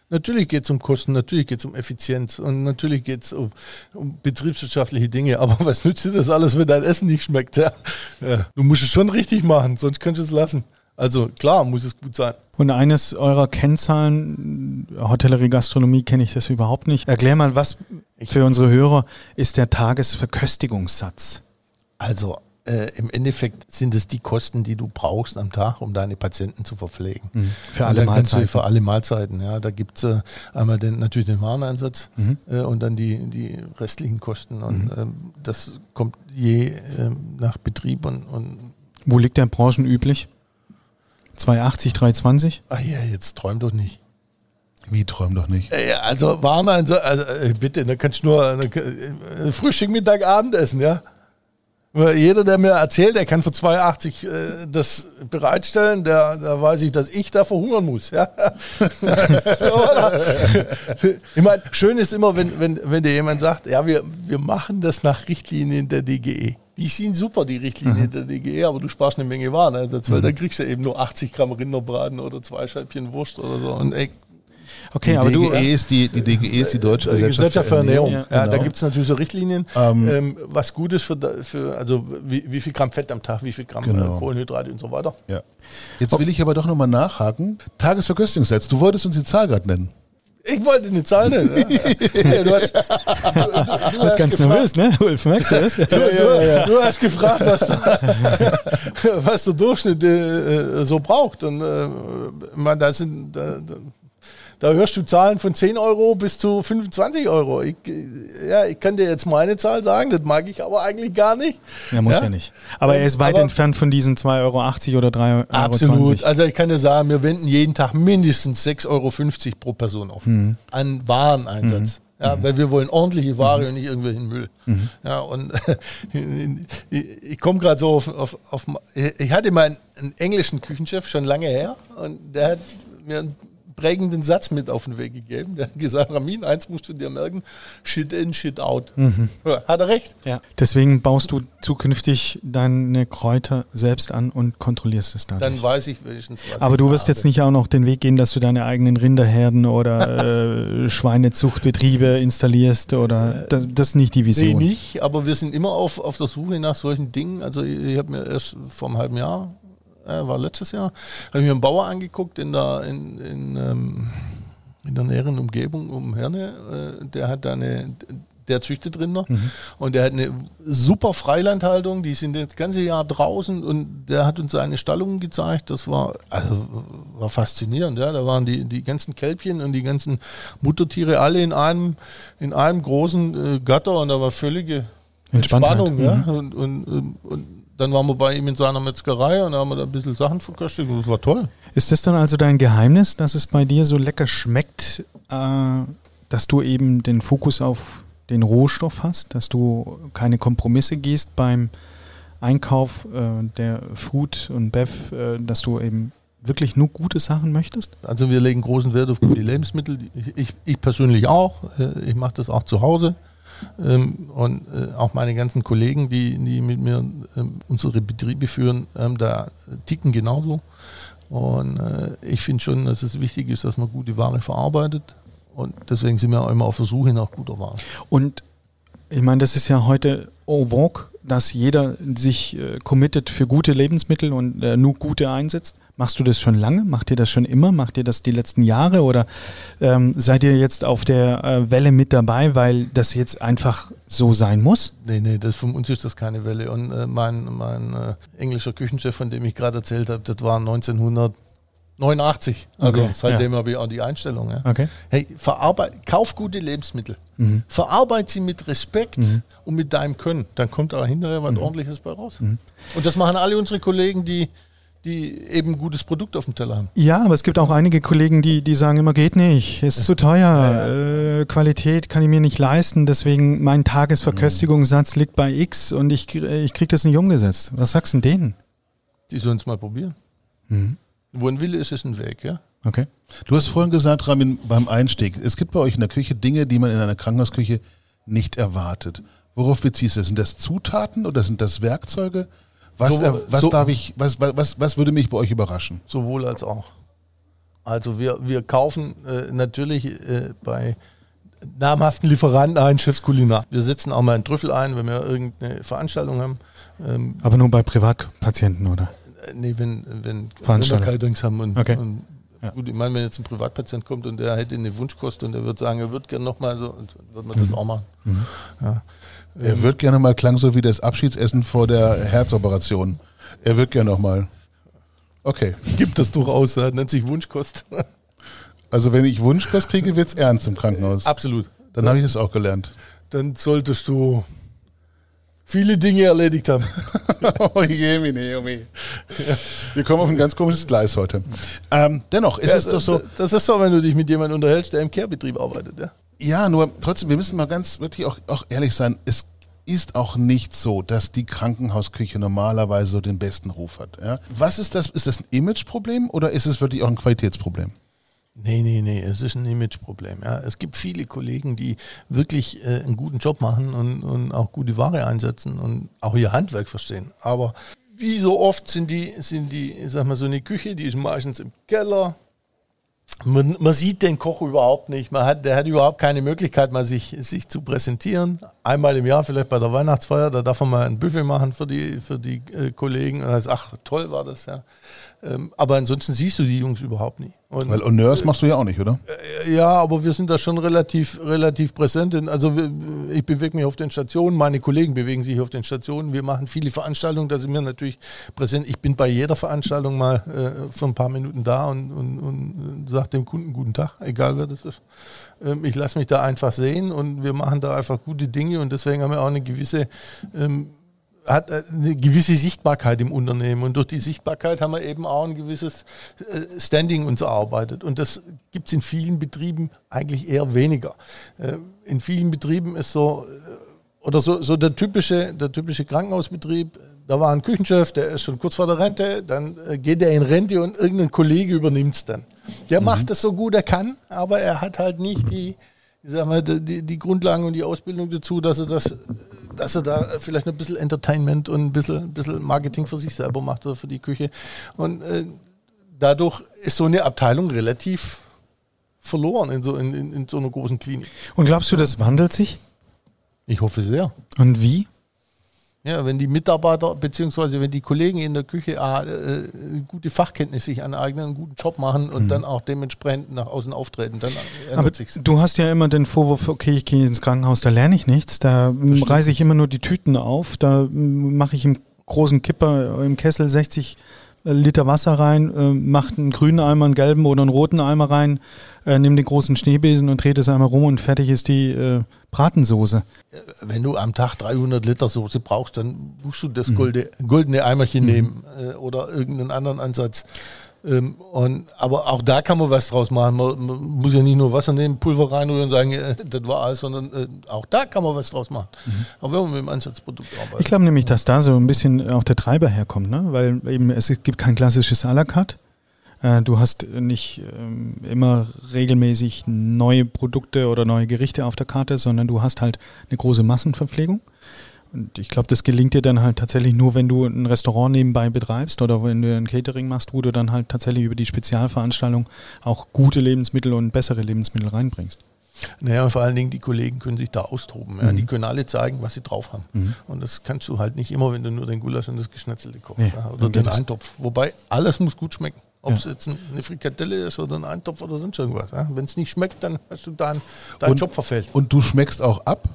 Natürlich geht es um Kosten, natürlich geht es um Effizienz und natürlich geht es um, um, betriebswirtschaftliche Dinge. Aber was nützt dir das alles, wenn dein Essen nicht schmeckt? Ja? Ja, du musst es schon richtig machen, sonst könntest du es lassen. Also klar muss es gut sein. Und eines eurer Kennzahlen, Hotellerie, Gastronomie, kenne ich das überhaupt nicht. Erklär mal, was für unsere Hörer ist der Tagesverköstigungssatz? Also äh, im Endeffekt sind es die Kosten, die du brauchst am Tag, um deine Patienten zu verpflegen. Mhm. Für alle Mahlzeiten. für alle Mahlzeiten, ja. Da gibt es äh, einmal den, natürlich den Wareneinsatz mhm. äh, und dann die, die restlichen Kosten. Und mhm. ähm, das kommt je ähm, nach Betrieb und, und Wo liegt der branchenüblich? 280, 320? Ach ja, jetzt träum doch nicht. Wie träum doch nicht? Ja, also warm, also, also bitte, da kannst du nur äh, Frühstück, Mittag, Abendessen, ja. Jeder, der mir erzählt, er kann für 2,80 äh, das bereitstellen, der, der weiß ich, dass ich da verhungern muss. Ja? ich meine, schön ist immer, wenn, wenn, wenn dir jemand sagt, ja, wir, wir machen das nach Richtlinien der DGE. Die sind super, die Richtlinien mhm. der DGE, aber du sparst eine Menge Waren. Also, weil mhm. da kriegst du eben nur 80 Gramm Rinderbraten oder zwei Scheibchen Wurst oder so. Und ey, Okay, die aber DGE du. Ist die, die DGE ist die Deutsche Gesellschaft, Gesellschaft für Ernährung. Ja, ja genau. Da gibt es natürlich so Richtlinien, ähm, ähm, was gut ist für, für also wie, wie, viel Gramm Fett am Tag, wie viel Gramm genau. Kohlenhydrate und so weiter. Ja. Jetzt will ich aber doch nochmal nachhaken. Tagesverköstigungssatz, du wolltest uns die Zahl gerade nennen. Ich wollte eine Zahl nennen. Ja. du hast, du, du, du hast ganz nervös, ne? Ulf, merkst du das? Ja, du, hast gefragt, was, was der Durchschnitt äh, so braucht. Und äh, man, da sind, da, da hörst du Zahlen von 10 Euro bis zu 25 Euro. Ich, ja, ich kann dir jetzt meine Zahl sagen, das mag ich aber eigentlich gar nicht. Er muss ja, ja nicht. Aber er ist weit entfernt von diesen 2,80 Euro oder 3,20 Euro. Absolut. Also ich kann dir sagen, wir wenden jeden Tag mindestens 6,50 Euro pro Person auf. Mhm. An Wareneinsatz. Mhm. Ja, mhm. weil wir wollen ordentliche Ware mhm. und nicht irgendwelchen Müll. Mhm. Ja, und ich, ich komme gerade so auf, auf, auf, ich hatte mal einen, einen, englischen Küchenchef schon lange her und der hat mir ein prägenden Satz mit auf den Weg gegeben. Der hat gesagt, Ramin, eins musst du dir merken, shit in, shit out. Mhm. Hat er recht? Ja. Deswegen baust du zukünftig deine Kräuter selbst an und kontrollierst es dann. Dann weiß ich wenigstens was. Aber du wirst habe. jetzt nicht auch noch den Weg gehen, dass du deine eigenen Rinderherden oder äh, Schweinezuchtbetriebe installierst oder das, das ist nicht die Vision. Nee, nicht, aber wir sind immer auf, auf der Suche nach solchen Dingen. Also ich, ich habe mir erst vor einem halben Jahr äh, war letztes Jahr, habe ich mir einen Bauer angeguckt in der, in, in, ähm, in der näheren Umgebung um Herne. Äh, der hat da eine, der züchtet Rinder mhm. und der hat eine super Freilandhaltung, die sind das ganze Jahr draußen und der hat uns seine Stallungen gezeigt. Das war, also, war faszinierend. Ja. Da waren die, die ganzen Kälbchen und die ganzen Muttertiere alle in einem, in einem großen äh, Gatter und da war völlige Entspannung. Ja. Mhm. Und, und, und, und dann waren wir bei ihm in seiner Metzgerei und haben wir da ein bisschen Sachen verköstigt und das war toll. Ist das dann also dein Geheimnis, dass es bei dir so lecker schmeckt, äh, dass du eben den Fokus auf den Rohstoff hast, dass du keine Kompromisse gehst beim Einkauf äh, der Food und Bev, äh, dass du eben wirklich nur gute Sachen möchtest? Also wir legen großen Wert auf gute Lebensmittel. Ich, ich, ich persönlich auch. Äh, ich mache das auch zu Hause. Ähm, und äh, auch meine ganzen Kollegen, die, die mit mir ähm, unsere Betriebe führen, ähm, da ticken genauso. Und äh, ich finde schon, dass es wichtig ist, dass man gute Ware verarbeitet. Und deswegen sind wir auch immer auf der Suche nach guter Ware. Und ich meine, das ist ja heute au vogue, dass jeder sich äh, committet für gute Lebensmittel und äh, nur gute einsetzt. Machst du das schon lange? Macht ihr das schon immer? Macht ihr das die letzten Jahre? Oder ähm, seid ihr jetzt auf der äh, Welle mit dabei, weil das jetzt einfach so sein muss? Nee, nee, das, von uns ist das keine Welle. Und äh, mein, mein äh, englischer Küchenchef, von dem ich gerade erzählt habe, das war 1989. Also okay, seitdem ja. habe ich auch die Einstellung. Ja. Okay. Hey, verarbeit, kauf gute Lebensmittel. Mhm. Verarbeite sie mit Respekt mhm. und mit deinem Können. Dann kommt da hinterher was mhm. ordentliches bei raus. Mhm. Und das machen alle unsere Kollegen, die die eben ein gutes Produkt auf dem Teller haben. Ja, aber es gibt auch einige Kollegen, die, die sagen immer, geht nicht, ist zu teuer, ja, ja. Äh, Qualität kann ich mir nicht leisten, deswegen mein Tagesverköstigungssatz liegt bei X und ich, ich kriege das nicht umgesetzt. Was sagst du denn denen? Die sollen es mal probieren. Mhm. Wo ein Wille ist, ist ein Weg, ja. Okay. Du hast vorhin gesagt, Ramin, beim Einstieg, es gibt bei euch in der Küche Dinge, die man in einer Krankenhausküche nicht erwartet. Worauf beziehst du das? Sind das Zutaten oder sind das Werkzeuge? Was, so, was so, darf ich, was, was, was würde mich bei euch überraschen? Sowohl als auch. Also wir, wir kaufen äh, natürlich äh, bei namhaften Lieferanten ein Chefskulinar. Wir setzen auch mal einen Trüffel ein, wenn wir irgendeine Veranstaltung haben. Ähm, Aber nur bei Privatpatienten, oder? Äh, nee, wenn, wenn wir Caterings haben und, okay. und ja. Gut, ich meine, wenn jetzt ein Privatpatient kommt und der hätte eine Wunschkost und der wird sagen, er würde gerne nochmal so, wird man mhm. das auch machen. Mhm. Ja. Er ähm, wird gerne mal klang so wie das Abschiedsessen vor der Herzoperation. Er wird gerne nochmal. Okay. Gibt das durchaus, nennt sich Wunschkost. Also wenn ich Wunschkost kriege, wird es ernst im Krankenhaus. Absolut. Dann habe ich das auch gelernt. Dann solltest du viele Dinge erledigt haben. oh je, mine, oh me. Wir kommen auf ein ganz komisches Gleis heute. Ähm, dennoch ist ja, es doch so. Das ist so, wenn du dich mit jemandem unterhältst, der im Care-Betrieb arbeitet, ja? Ja, nur trotzdem, wir müssen mal ganz wirklich auch, auch ehrlich sein. Es ist auch nicht so, dass die Krankenhausküche normalerweise so den besten Ruf hat. Ja? Was ist das? Ist das ein Imageproblem oder ist es wirklich auch ein Qualitätsproblem? Nee, nee, nee, es ist ein Imageproblem. Ja. Es gibt viele Kollegen, die wirklich äh, einen guten Job machen und, und auch gute Ware einsetzen und auch ihr Handwerk verstehen. Aber wie so oft sind die, sind die, sag mal, so eine Küche, die ist meistens im Keller, man, man, sieht den Koch überhaupt nicht. Man hat, der hat überhaupt keine Möglichkeit, mal sich, sich zu präsentieren. Einmal im Jahr, vielleicht bei der Weihnachtsfeier, da darf man mal ein Buffet machen für die, für die äh, Kollegen. Und dann ist, ach, toll war das, ja. Ähm, aber ansonsten siehst du die Jungs überhaupt nicht. Und, Weil Honneurs machst du ja auch nicht, oder? Äh, ja, aber wir sind da schon relativ, relativ präsent. Also ich bewege mich auf den Stationen, meine Kollegen bewegen sich auf den Stationen. Wir machen viele Veranstaltungen, da sind wir natürlich präsent. Ich bin bei jeder Veranstaltung mal äh, für ein paar Minuten da und, und, und sage dem Kunden guten Tag, egal wer das ist. Ähm, ich lasse mich da einfach sehen und wir machen da einfach gute Dinge und deswegen haben wir auch eine gewisse ähm, hat äh, eine gewisse Sichtbarkeit im Unternehmen und durch die Sichtbarkeit haben wir eben auch ein gewisses äh, Standing uns erarbeitet und das gibt es in vielen Betrieben eigentlich eher weniger. Äh, in vielen Betrieben ist so oder so, so der typische der typische Krankenhausbetrieb. Da war ein Küchenchef, der ist schon kurz vor der Rente, dann geht er in Rente und irgendein Kollege übernimmt es dann. Der mhm. macht das so gut er kann, aber er hat halt nicht die, ich sag mal, die, die Grundlagen und die Ausbildung dazu, dass er das, dass er da vielleicht ein bisschen Entertainment und ein bisschen, ein bisschen Marketing für sich selber macht oder für die Küche. Und äh, dadurch ist so eine Abteilung relativ verloren in so, in, in, in so einer großen Klinik. Und glaubst du, das wandelt sich? Ich hoffe sehr. Und wie? Ja, wenn die Mitarbeiter bzw. wenn die Kollegen in der Küche äh, gute Fachkenntnisse sich aneignen, einen guten Job machen und mhm. dann auch dementsprechend nach außen auftreten, dann ändert sich's. Du hast ja immer den Vorwurf, okay, ich gehe ins Krankenhaus, da lerne ich nichts, da reiße ich immer nur die Tüten auf, da mache ich im großen Kipper im Kessel 60 Liter Wasser rein, äh, macht einen grünen Eimer, einen gelben oder einen roten Eimer rein, äh, nimmt den großen Schneebesen und dreht es einmal rum und fertig ist die äh, Bratensoße. Wenn du am Tag 300 Liter Soße brauchst, dann musst du das mhm. goldene, goldene Eimerchen mhm. nehmen äh, oder irgendeinen anderen Ansatz. Ähm, und, aber auch da kann man was draus machen. Man, man, muss ja nicht nur Wasser nehmen, Pulver reinrühren und sagen, äh, das war alles, sondern äh, auch da kann man was draus machen. Mhm. Auch wenn man mit dem Ansatzprodukt arbeitet. Ich glaube nämlich, dass da so ein bisschen auch der Treiber herkommt, ne? weil eben es gibt kein klassisches à la carte. Äh, du hast nicht ähm, immer regelmäßig neue Produkte oder neue Gerichte auf der Karte, sondern du hast halt eine große Massenverpflegung. Und ich glaube, das gelingt dir dann halt tatsächlich nur, wenn du ein Restaurant nebenbei betreibst oder wenn du ein Catering machst, wo du dann halt tatsächlich über die Spezialveranstaltung auch gute Lebensmittel und bessere Lebensmittel reinbringst. Naja, und vor allen Dingen die Kollegen können sich da austoben. Ja. Mhm. Die können alle zeigen, was sie drauf haben. Mhm. Und das kannst du halt nicht immer, wenn du nur den Gulasch und das Geschnetzelte kochst nee, ja, oder den Eintopf. Wobei alles muss gut schmecken. Ob es ja. jetzt eine Frikadelle ist oder ein Eintopf oder sonst irgendwas. Wenn es nicht schmeckt, dann hast du deinen dein Job verfehlt. Und du schmeckst auch ab?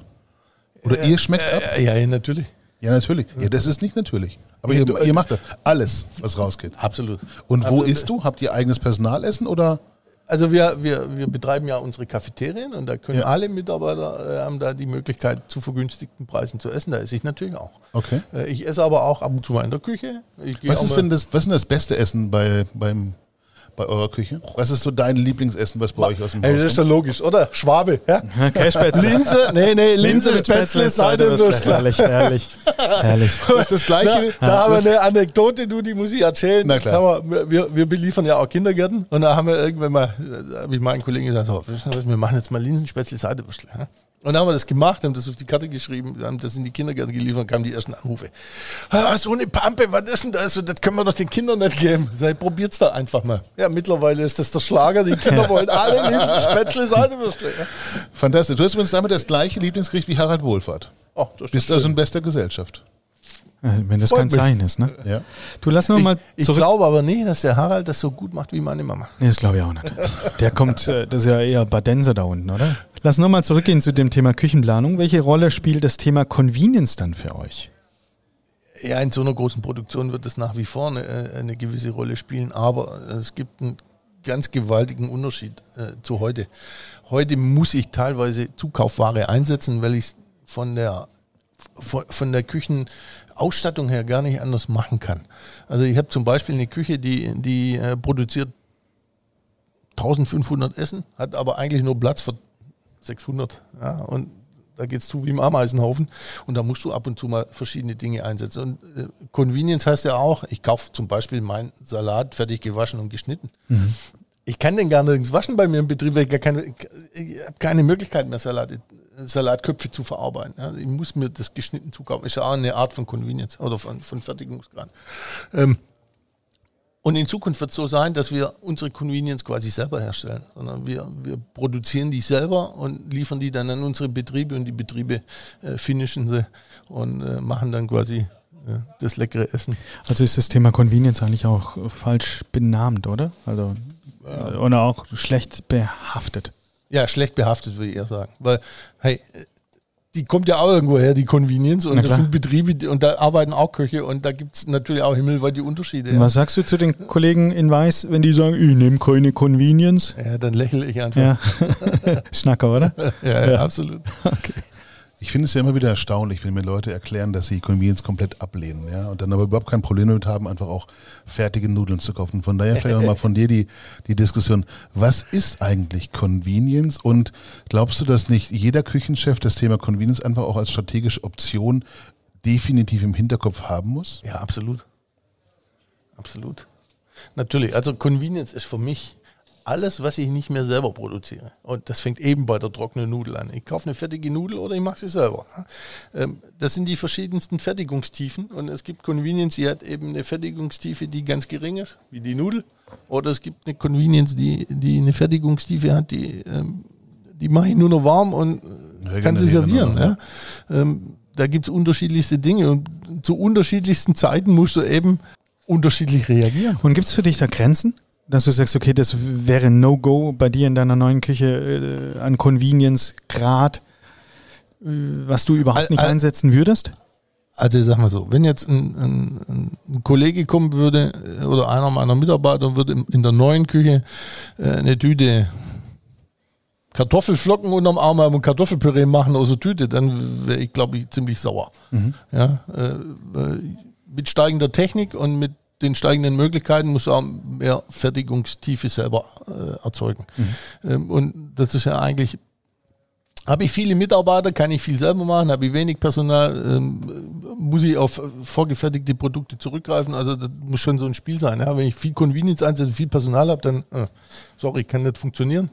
Oder äh, ihr schmeckt ab? Äh, ja, ja, natürlich. Ja, natürlich. Ja, das ist nicht natürlich. Aber ihr, ihr, macht das. Alles, was rausgeht. Absolut. Und wo Absolut. isst du? Habt ihr eigenes Personalessen oder? Also wir, wir, wir betreiben ja unsere Cafeterien und da können ja. alle Mitarbeiter äh, haben da die Möglichkeit, zu vergünstigten Preisen zu essen. Da esse ich natürlich auch. Okay. Äh, ich esse aber auch ab und zu mal in der Küche. was ist denn das, was ist denn das beste Essen bei, beim bei eurer Küche? Was ist so dein Lieblingsessen, was bei euch aus dem Haus kommt? Das ist ja logisch, oder? Schwabe, ja? Linse, nee, nee, Linse, Linse Spätzle, Seidewürstler. Herrlich, herrlich, herrlich. Das ist das Gleiche. Da, da haben wir eine Anekdote, du, die muss ich erzählen. Na klar. Wir, wir, wir, beliefern ja auch Kindergärten und da haben wir irgendwann mal, habe ich meinen Kollegen gesagt, so, wir machen jetzt mal Linsenspätzle, Seidewürstler. Ja? Und dann haben wir das gemacht, haben das auf die Karte geschrieben, haben das in die Kindergärten geliefert, kamen die ersten Anrufe. Ah, so eine Pampe, was ist denn das? Das können wir doch den Kindern nicht geben. Sag ich, probiert's da einfach mal. Ja, mittlerweile ist das der Schlager. Die Kinder wollen alle Linsen, Spätzle, Seidewürstle. Ja. Fantastisch. Du hast übrigens damit das gleiche Lieblingsgericht wie Harald Wohlfahrt. Oh, das Bist also in bester Gesellschaft. Wenn das Freut kein Zeichen ist, ne? Ja. Du lass nur mal Ich, ich glaube aber nicht, dass der Harald das so gut macht wie meine Mama. Nee, das glaube ich auch nicht. Der kommt, äh, das ist ja eher Badense da unten, oder? Lass nur mal zurückgehen zu dem Thema Küchenplanung. Welche Rolle spielt das Thema Convenience dann für euch? Ja, in so einer großen Produktion wird es nach wie vor eine, äh, eine gewisse Rolle spielen, aber es gibt einen ganz gewaltigen Unterschied äh, zu heute. Heute muss ich teilweise Zukaufware einsetzen, weil ich von der von, von der Küchenausstattung her gar nicht anders machen kann. Also ich habe zum Beispiel eine Küche, die, die äh, produziert 1500 Essen, hat aber eigentlich nur Platz für 600. Ja, und da geht es zu wie im Ameisenhaufen und da musst du ab und zu mal verschiedene Dinge einsetzen. Und äh, Convenience heißt ja auch, ich kaufe zum Beispiel meinen Salat fertig gewaschen und geschnitten. Mhm. Ich kann den gar nirgends waschen bei mir im Betrieb, weil ich gar keine, ich habe keine Möglichkeit mehr, Salat, Salatköpfe zu verarbeiten. Ja, ich muss mir das geschnitten zukaufen. Ist ja auch eine Art von Convenience oder von, von Fertigungsgrad. Ähm, und in Zukunft wird es so sein, dass wir unsere Convenience quasi selber herstellen. Sondern wir, wir produzieren die selber und liefern die dann an unsere Betriebe und die Betriebe äh, finishen sie und äh, machen dann quasi äh, das leckere Essen. Also ist das Thema Convenience eigentlich auch falsch benannt, oder? Also oder auch schlecht behaftet. Ja, schlecht behaftet würde ich eher sagen. Weil, hey, die kommt ja auch irgendwo her, die Convenience. Und das sind Betriebe, und da arbeiten auch Köche und da gibt es natürlich auch himmelweit die Unterschiede. Ja. Was sagst du zu den Kollegen in Weiß, wenn die sagen, ich nehme keine Convenience? Ja, dann lächle ich einfach. Ja. Schnacker, oder? ja, ja, absolut. Okay. Ich finde es ja immer wieder erstaunlich, wenn mir Leute erklären, dass sie Convenience komplett ablehnen, ja, und dann aber überhaupt kein Problem damit haben, einfach auch fertige Nudeln zu kaufen. Von daher vielleicht mal von dir die, die Diskussion. Was ist eigentlich Convenience? Und glaubst du, dass nicht jeder Küchenchef das Thema Convenience einfach auch als strategische Option definitiv im Hinterkopf haben muss? Ja, absolut. Absolut. Natürlich. Also Convenience ist für mich alles, was ich nicht mehr selber produziere. Und das fängt eben bei der trockenen Nudel an. Ich kaufe eine fertige Nudel oder ich mache sie selber. Ähm, das sind die verschiedensten Fertigungstiefen. Und es gibt Convenience, die hat eben eine Fertigungstiefe, die ganz gering ist, wie die Nudel. Oder es gibt eine Convenience, die, die eine Fertigungstiefe hat, die, ähm, die mache ich nur noch warm und kann sie servieren. Ja. Ähm, da gibt es unterschiedlichste Dinge und zu unterschiedlichsten Zeiten musst du eben unterschiedlich reagieren. Und gibt es für dich da Grenzen? Dass du sagst, okay, das wäre No-Go bei dir in deiner neuen Küche äh, an Convenience-Grad, äh, was du überhaupt nicht einsetzen würdest? Also ich sag mal so, wenn jetzt ein, ein, ein, Kollege kommen würde äh, oder einer meiner Mitarbeiter würde in der neuen Küche äh, eine Tüte Kartoffelflocken unterm Arm haben und Kartoffelpüree machen aus der Tüte, dann wäre ich, glaube ich, ziemlich sauer. Mhm. Ja, äh, mit steigender Technik und mit den steigenden Möglichkeiten muss auch mehr Fertigungstiefe selber äh, erzeugen. Mhm. Ähm, und das ist ja eigentlich, habe ich viele Mitarbeiter, kann ich viel selber machen, habe ich wenig Personal, ähm, muss ich auf vorgefertigte Produkte zurückgreifen. Also das muss schon so ein Spiel sein. Ja? Wenn ich viel Convenience einsetze, viel Personal habe, dann, äh, sorry, kann nicht funktionieren,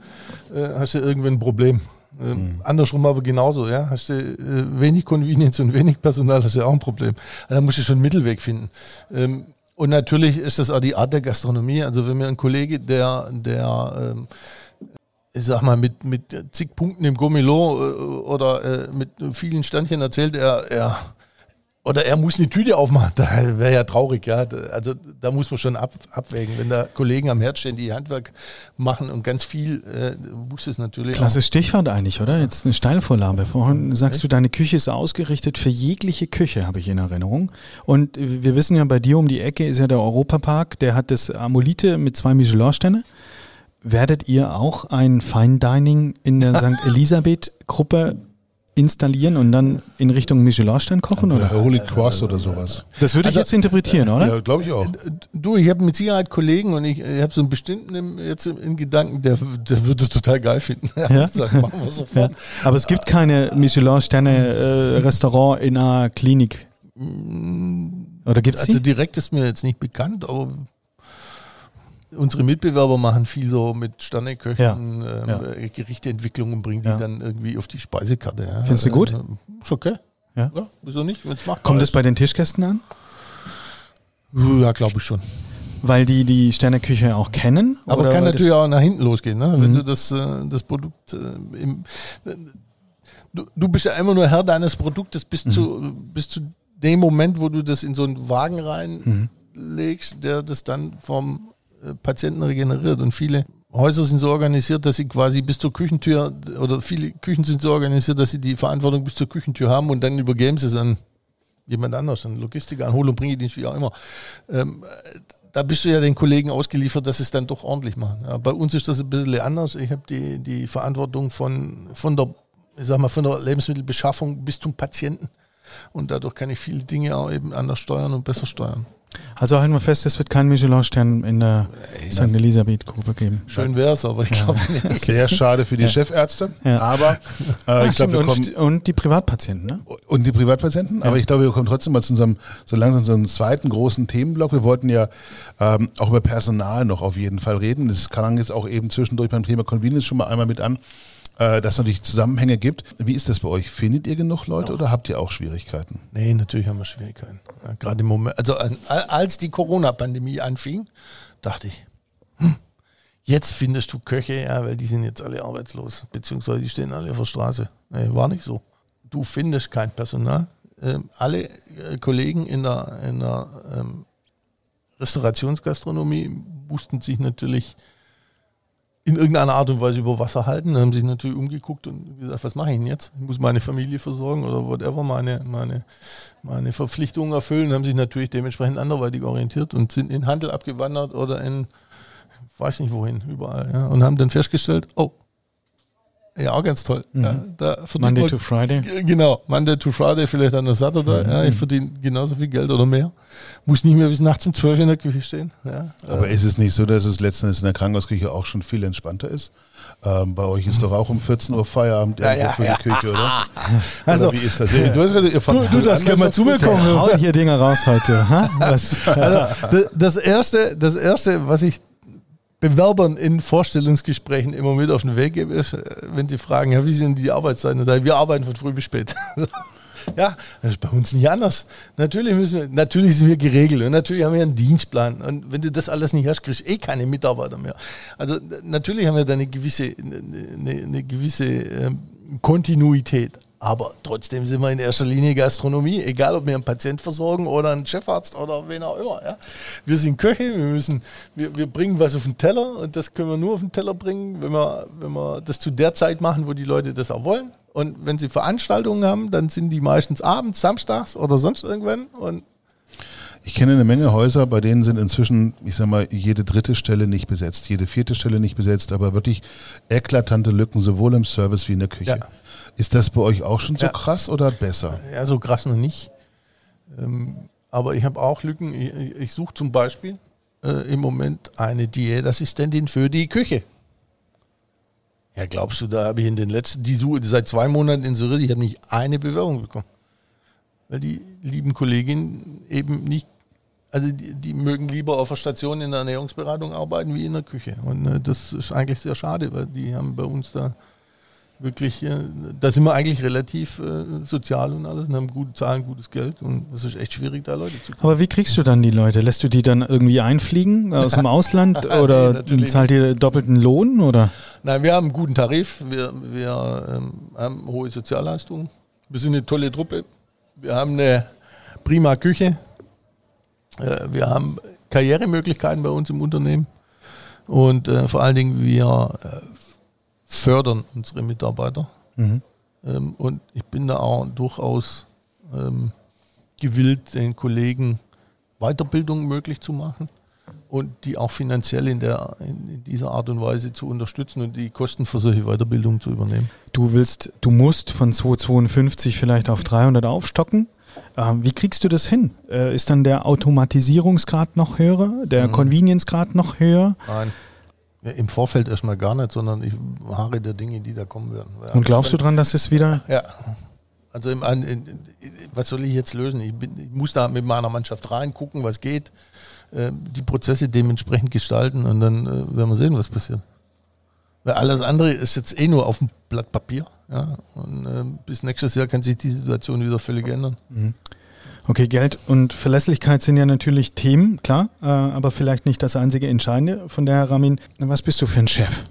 äh, hast du irgendwann ein Problem. Ähm, mhm. Andersrum aber genauso, ja. Hast du äh, wenig Convenience und wenig Personal, hast du ja auch ein Problem. Da musst du schon einen Mittelweg finden. Ähm, und natürlich ist das auch die Art der Gastronomie. Also wenn mir ein Kollege, der, der ähm, ich sag mal, mit, mit zig Punkten im Gomelo äh, oder äh, mit vielen Standchen erzählt, er, er oder er muss eine Tüte aufmachen, da wäre ja traurig, ja. Also da muss man schon ab, abwägen. Wenn da Kollegen am Herd stehen, die Handwerk machen und ganz viel, äh, muss es natürlich. Klasse Stichwort eigentlich, oder? Jetzt eine Steilvorlage. Vorhin sagst du, deine Küche ist ausgerichtet für jegliche Küche, habe ich in Erinnerung. Und wir wissen ja, bei dir um die Ecke ist ja der Europapark, der hat das Amolite mit zwei Michelin-Sterne. Werdet ihr auch ein Fine Dining in der St. Elisabeth Gruppe installieren und dann in Richtung Michelin-Stern kochen? Oder? Holy Cross oder sowas. Das würde ich also, jetzt interpretieren, oder? Ja, glaube ich auch. Du, ich habe mit Sicherheit Kollegen und ich, ich habe so einen bestimmten jetzt in Gedanken, der, der würde es total geil finden. Ja? Sag, machen wir sofort. Ja. Aber es gibt keine Michelin-Sterne-Restaurant äh, in einer Klinik. Mm, oder gibt es Also direkt ist mir jetzt nicht bekannt, aber unsere Mitbewerber machen viel so mit Sterneköchen, ja. ähm, ja. Äh, Gerichteentwicklung und bringen die ja. dann irgendwie auf die Speisekarte. Ja. Findest du gut? Äh, ist okay. Ja. wieso nicht? Kommt es bei den Tischgästen an? Ja, glaube ich schon. Weil die die Sterneküche auch kennen? Aber kann natürlich auch nach hinten losgehen, ne? wenn mhm. du das, äh, das Produkt im, du, du bist ja immer nur Herr deines Produktes bis, mhm. zu, bis zu dem Moment, wo du das in so einen Wagen reinlegst, mhm. der das dann vom Patienten regeneriert. Und viele Häuser sind so organisiert, dass sie quasi bis zur Küchentür oder viele Küchen sind so organisiert, dass sie die Verantwortung bis zur Küchentür haben und dann übergeben sie es an jemand anders, an Logistiker, an Hol- und Bringedienst, wie auch immer. Ähm, da bist du ja den Kollegen ausgeliefert, dass sie es dann doch ordentlich machen. Ja, bei uns ist das ein bisschen anders. Ich habe die, die Verantwortung von, von, der, ich sag mal, von der Lebensmittelbeschaffung bis zum Patienten. Und dadurch kann ich viele Dinge auch eben anders steuern und besser steuern. Also halten wir fest, es wird keinen Michelin-Stern in der St. Elisabeth-Gruppe geben. Schön wäre es, aber ich glaube ja. nicht. Sehr schade für die ja. Chefärzte. Ja. Aber äh, ich glaube, und, und, die Privatpatienten, ne? Und die Privatpatienten. Aber ich glaube, wir kommen trotzdem mal zu unserem, so langsam zu unserem zweiten großen Themenblock. Wir wollten ja ähm, auch über Personal noch auf jeden Fall reden. Das kann jetzt auch eben zwischendurch beim Thema Convenience schon mal einmal mit an äh, dass es natürlich Zusammenhänge gibt. Wie ist das bei euch? Findet ihr genug Leute ja. oder habt ihr auch Schwierigkeiten? Nee, natürlich haben wir Schwierigkeiten. Ja, Gerade im Moment, also als die Corona-Pandemie anfing, dachte ich, hm, jetzt findest du Köche, ja, weil die sind jetzt alle arbeitslos, beziehungsweise die stehen alle auf der Straße. Nee, war nicht so. Du findest kein Personal. Ähm, alle äh, Kollegen in der, in der ähm, Restaurationsgastronomie mussten sich natürlich in irgendeiner Art und Weise über Wasser halten. Dann haben sich natürlich umgeguckt und gesagt, was mache ich denn jetzt? Ich muss meine Familie versorgen oder whatever, meine, meine, meine Verpflichtungen erfüllen. Haben sich natürlich dementsprechend anderweitig orientiert und sind in Handel abgewandert oder in, weiß nicht wohin, überall. Ja, und haben dann festgestellt, oh, ja, auch ganz toll. Mhm. Ja, da Monday man, to Friday. Genau, Monday to Friday, vielleicht an der Saturday. Mhm. Ja, ich verdiene genauso viel Geld oder mehr. Muss nicht mehr bis nachts um 12 in der Küche stehen. Ja, Aber äh. ist es nicht so, dass es letztendlich in der Krankenhausküche auch schon viel entspannter ist? Ähm, bei euch ist doch auch um 14 Uhr Feierabend ja, ja, für ja. die Küche, oder? Also, oder wie ist das? Du, hast, ihr du, du das kann mal zu mir kommen. Hau hier Dinge raus heute. also, das, erste, das Erste, was ich Bewerbern in Vorstellungsgesprächen immer mit auf den Weg gebe, ist, wenn sie fragen, ja, wie sind die Arbeitszeiten? Ich, wir arbeiten von früh bis spät. ja, das ist bei uns nicht anders. Natürlich müssen wir, natürlich sind wir geregelt und natürlich haben wir einen Dienstplan. Und wenn du das alles nicht hast, kriegst du eh keine Mitarbeiter mehr. Also natürlich haben wir da eine gewisse, eine, eine gewisse ähm, Kontinuität. Aber trotzdem sind wir in erster Linie Gastronomie, egal ob wir einen Patient versorgen oder einen Chefarzt oder wen auch immer. Ja. Wir sind Köche, wir, müssen, wir, wir bringen was auf den Teller und das können wir nur auf den Teller bringen, wenn wir, wenn wir das zu der Zeit machen, wo die Leute das auch wollen. Und wenn sie Veranstaltungen haben, dann sind die meistens abends, samstags oder sonst irgendwann. Und ich kenne eine Menge Häuser, bei denen sind inzwischen, ich sag mal, jede dritte Stelle nicht besetzt, jede vierte Stelle nicht besetzt, aber wirklich eklatante Lücken, sowohl im Service wie in der Küche. Ja. Ist das bei euch auch schon so ja. krass oder besser? Ja, so krass noch nicht. Ähm, aber ich habe auch Lücken. Ich, ich suche zum Beispiel äh, im Moment eine Diätassistentin für die Küche. Ja, glaubst du, da habe ich in den letzten, die suche seit zwei Monaten in Syrie, ich habe nicht eine Bewerbung bekommen. Weil die lieben Kolleginnen eben nicht, also die, die, mögen lieber auf der Station in der Ernährungsberatung arbeiten wie in der Küche. Und äh, das ist eigentlich sehr schade, weil die haben bei uns da wirklich, da sind wir eigentlich relativ äh, sozial und alles und haben gute Zahlen, gutes Geld und es ist echt schwierig, da Leute zu kriegen. Aber wie kriegst du dann die Leute? Lässt du die dann irgendwie einfliegen aus dem Ausland oder nee, zahlt ihr doppelten Lohn oder? Nein, wir haben einen guten Tarif, wir, wir ähm, haben hohe Sozialleistungen, wir sind eine tolle Truppe, wir haben eine prima Küche, äh, wir haben Karrieremöglichkeiten bei uns im Unternehmen und äh, vor allen Dingen wir fördern unsere Mitarbeiter. Mhm. Ähm, und ich bin da auch durchaus ähm, gewillt, den Kollegen Weiterbildung möglich zu machen und die auch finanziell in, der, in, dieser Art und Weise zu unterstützen und die Kosten für solche Weiterbildung zu übernehmen. Du willst, du musst von 252 vielleicht auf 300 aufstocken. Ähm, wie kriegst du das hin? Äh, ist dann der Automatisierungsgrad noch höher, der mhm. Convenience-Grad noch höher? Nein. Ja, Im Vorfeld erstmal gar nicht, sondern ich harre der Dinge, die da kommen werden. Und glaubst du dran, dass es wieder. Ja. Also im, in, was soll ich jetzt lösen? Ich, bin, ich, muss da mit meiner Mannschaft reingucken, was geht, äh, die Prozesse dementsprechend gestalten und dann äh, werden wir sehen, was passiert. Weil alles andere ist jetzt eh nur auf dem Blatt Papier. Ja? Und äh, bis nächstes Jahr kann sich die Situation wieder völlig ändern. Mhm. Okay, Geld und Verlässlichkeit sind ja natürlich Themen, klar, äh, aber vielleicht nicht das einzige Entscheidende. Von daher, Ramin, was bist du für ein Chef?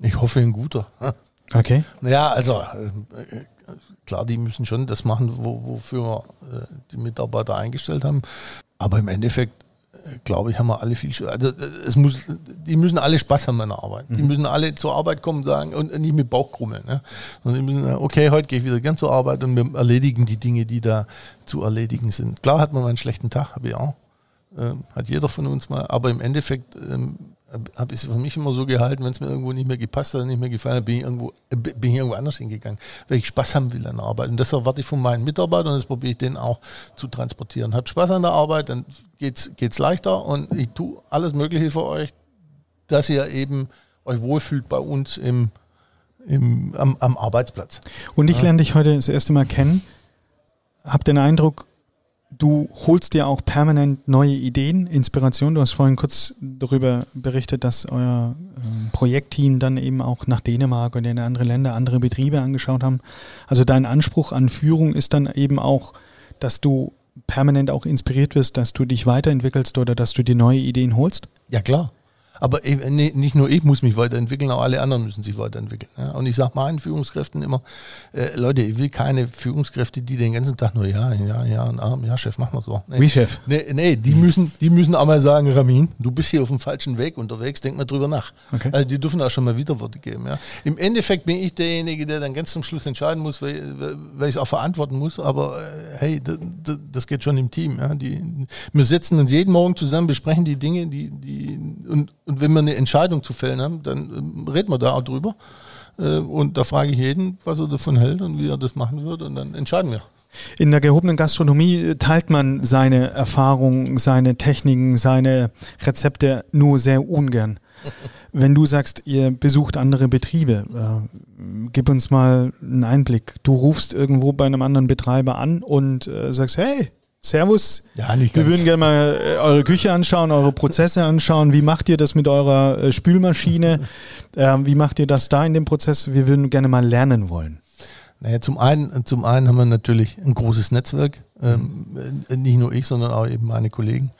Ich hoffe, ein guter. Okay. Naja, also äh, klar, die müssen schon das machen, wo, wofür wir äh, die Mitarbeiter eingestellt haben. Aber im Endeffekt glaube ich, haben wir alle viel Also es muss, die müssen alle Spaß haben an der Arbeit. Die mhm. müssen alle zur Arbeit kommen sagen und nicht mit Bauch krummeln. Ne? Sondern die müssen, okay, heute gehe ich wieder gern zur Arbeit und wir erledigen die Dinge, die da zu erledigen sind. Klar hat man mal einen schlechten Tag, habe ich auch. Ähm, hat jeder von uns mal. Aber im Endeffekt ähm, habe ich es für mich immer so gehalten, wenn es mir irgendwo nicht mehr gepasst hat, nicht mehr gefallen hat, bin ich irgendwo, äh, bin ich irgendwo anders hingegangen, weil ich Spaß haben will an der Arbeit. Und das erwarte ich von meinen Mitarbeitern und das probiere ich denen auch zu transportieren. Habt Spaß an der Arbeit, dann geht es leichter und ich tue alles Mögliche für euch, dass ihr eben euch wohlfühlt bei uns im, im, am, am Arbeitsplatz. Und ich lerne dich heute das erste Mal kennen. Hab den Eindruck, Du holst dir auch permanent neue Ideen, Inspiration. Du hast vorhin kurz darüber berichtet, dass euer äh, Projektteam dann eben auch nach Dänemark oder in andere Länder, andere Betriebe angeschaut haben. Also dein Anspruch an Führung ist dann eben auch, dass du permanent auch inspiriert wirst, dass du dich weiterentwickelst oder dass du dir neue Ideen holst? Ja, klar. Aber nicht nur ich muss mich weiterentwickeln, auch alle anderen müssen sich weiterentwickeln. Ja? Und ich sage meinen Führungskräften immer, äh, Leute, ich will keine Führungskräfte, die den ganzen Tag nur ja, ja, ja, ja, ja Chef, mach mal so. Nee. Wie Chef? Nee, nee, die müssen, die müssen auch mal sagen, Ramin, du bist hier auf dem falschen Weg unterwegs, denk mal drüber nach. Okay. Also die dürfen auch schon mal Widerworte geben. Ja? Im Endeffekt bin ich derjenige, der dann ganz zum Schluss entscheiden muss, weil, weil ich es auch verantworten muss. Aber äh, hey, das, das, geht schon im Team. Ja? Die, wir setzen uns jeden Morgen zusammen, besprechen die Dinge, die, die und, und wenn wir eine Entscheidung zu fällen haben, dann ähm, reden wir da auch drüber. Äh, und da frage ich jeden, was er davon hält und wie er das machen wird und dann entscheiden wir. In der gehobenen Gastronomie teilt man seine Erfahrungen, seine Techniken, seine Rezepte nur sehr ungern. Wenn du sagst, ihr besucht andere Betriebe, äh, gib uns mal einen Einblick. Du rufst irgendwo bei einem anderen Betreiber an und äh, sagst, hey, Servus. Ja, nicht Wir ganz. würden gerne mal äh, eure Küche anschauen, eure Prozesse anschauen. Wie macht ihr das mit eurer äh, Spülmaschine? Ähm, wie macht ihr das da in dem Prozess? Wir würden gerne mal lernen wollen. Naja, zum einen, zum einen haben wir natürlich ein großes Netzwerk. Ähm, äh, nicht nur ich, sondern auch eben meine Kollegen.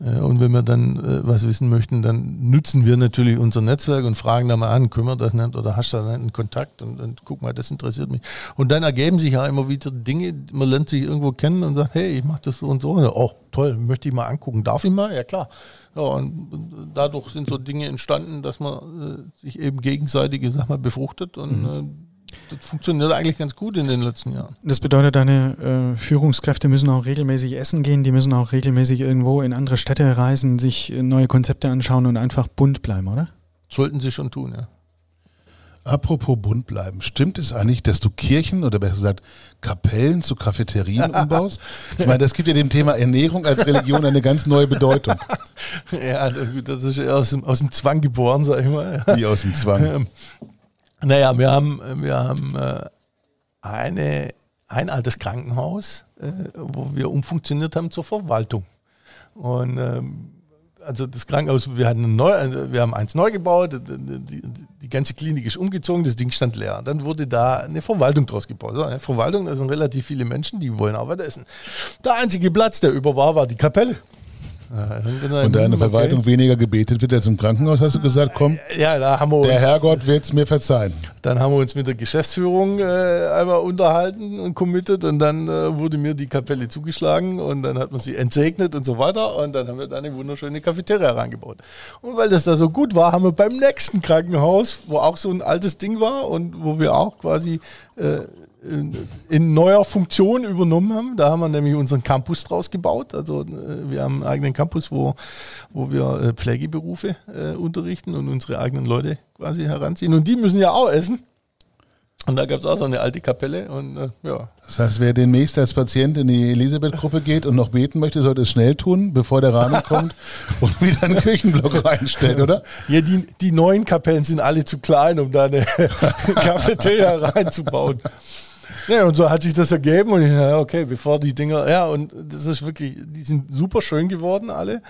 Äh, und wenn wir dann äh, was wissen möchten, dann nutzen wir natürlich unser Netzwerk und fragen da mal an, wir das nicht oder hast du da einen Kontakt und, und guck mal, das interessiert mich. Und dann ergeben sich ja immer wieder Dinge, man lernt sich irgendwo kennen und sagt, hey, ich mache das so und so. Oh, toll, möchte ich mal angucken. Darf ich mal? Ja, klar. Ja, und dadurch sind so Dinge entstanden, dass man äh, sich eben gegenseitig, sag mal, befruchtet und äh, das funktioniert eigentlich ganz gut in den letzten Jahren. Das bedeutet, deine äh, Führungskräfte müssen auch regelmäßig essen gehen, die müssen auch regelmäßig irgendwo in andere Städte reisen, sich äh, neue Konzepte anschauen und einfach bunt bleiben, oder? Sollten sie schon tun, ja. Apropos bunt bleiben, stimmt es eigentlich, dass du Kirchen oder besser gesagt Kapellen zu Cafeterien umbaust? Ich meine, das gibt ja dem Thema Ernährung als Religion eine ganz neue Bedeutung, Ja, das ist aus dem, aus dem Zwang geboren, sag ich mal. wie aus dem Zwang. Naja, wir haben, wir haben äh, eine, ein altes Krankenhaus, äh, wo wir umfunktioniert haben zur Verwaltung. Und ähm, also das Krankenhaus, wir hatten neu, äh, wir haben eins neu gebaut, die, die, ganze Klinik ist umgezogen, das Ding stand leer. Dann wurde da eine Verwaltung draus gebaut. Eine Verwaltung, da sind relativ viele Menschen, die wollen auch was essen. Der einzige Platz, der über war, war die Kapelle. Und da in der okay. Verwaltung weniger gebetet wird als im Krankenhaus, hast du gesagt, komm, Ja, da haben wir uns, der Herrgott wird es mir verzeihen. Dann haben wir uns mit der Geschäftsführung äh, einmal unterhalten und committed und dann äh, wurde mir die Kapelle zugeschlagen und dann hat man sie entsegnet und so weiter und dann haben wir da eine wunderschöne Cafeteria reingebaut. Und weil das da so gut war, haben wir beim nächsten Krankenhaus, wo auch so ein altes Ding war und wo wir auch quasi in, in neuer Funktion übernommen haben. Da haben wir nämlich unseren Campus draus gebaut. Also äh, wir haben einen eigenen Campus, wo, wo wir äh, Pflegeberufe äh, unterrichten und unsere eigenen Leute quasi heranziehen. Und die müssen ja auch essen. Und da gab es auch so eine alte Kapelle und äh, ja. Das heißt, wer demnächst als Patient in die Elisabeth-Gruppe geht und noch beten möchte, sollte es schnell tun, bevor der Rahmen kommt und wieder einen Küchenblock reinstellt, oder? Ja, die, die neuen Kapellen sind alle zu klein, um da eine Cafeteria reinzubauen. Ja, und so hat sich das ergeben und ich, ja, okay, bevor die Dinger, ja, und das ist wirklich, die sind super schön geworden, alle.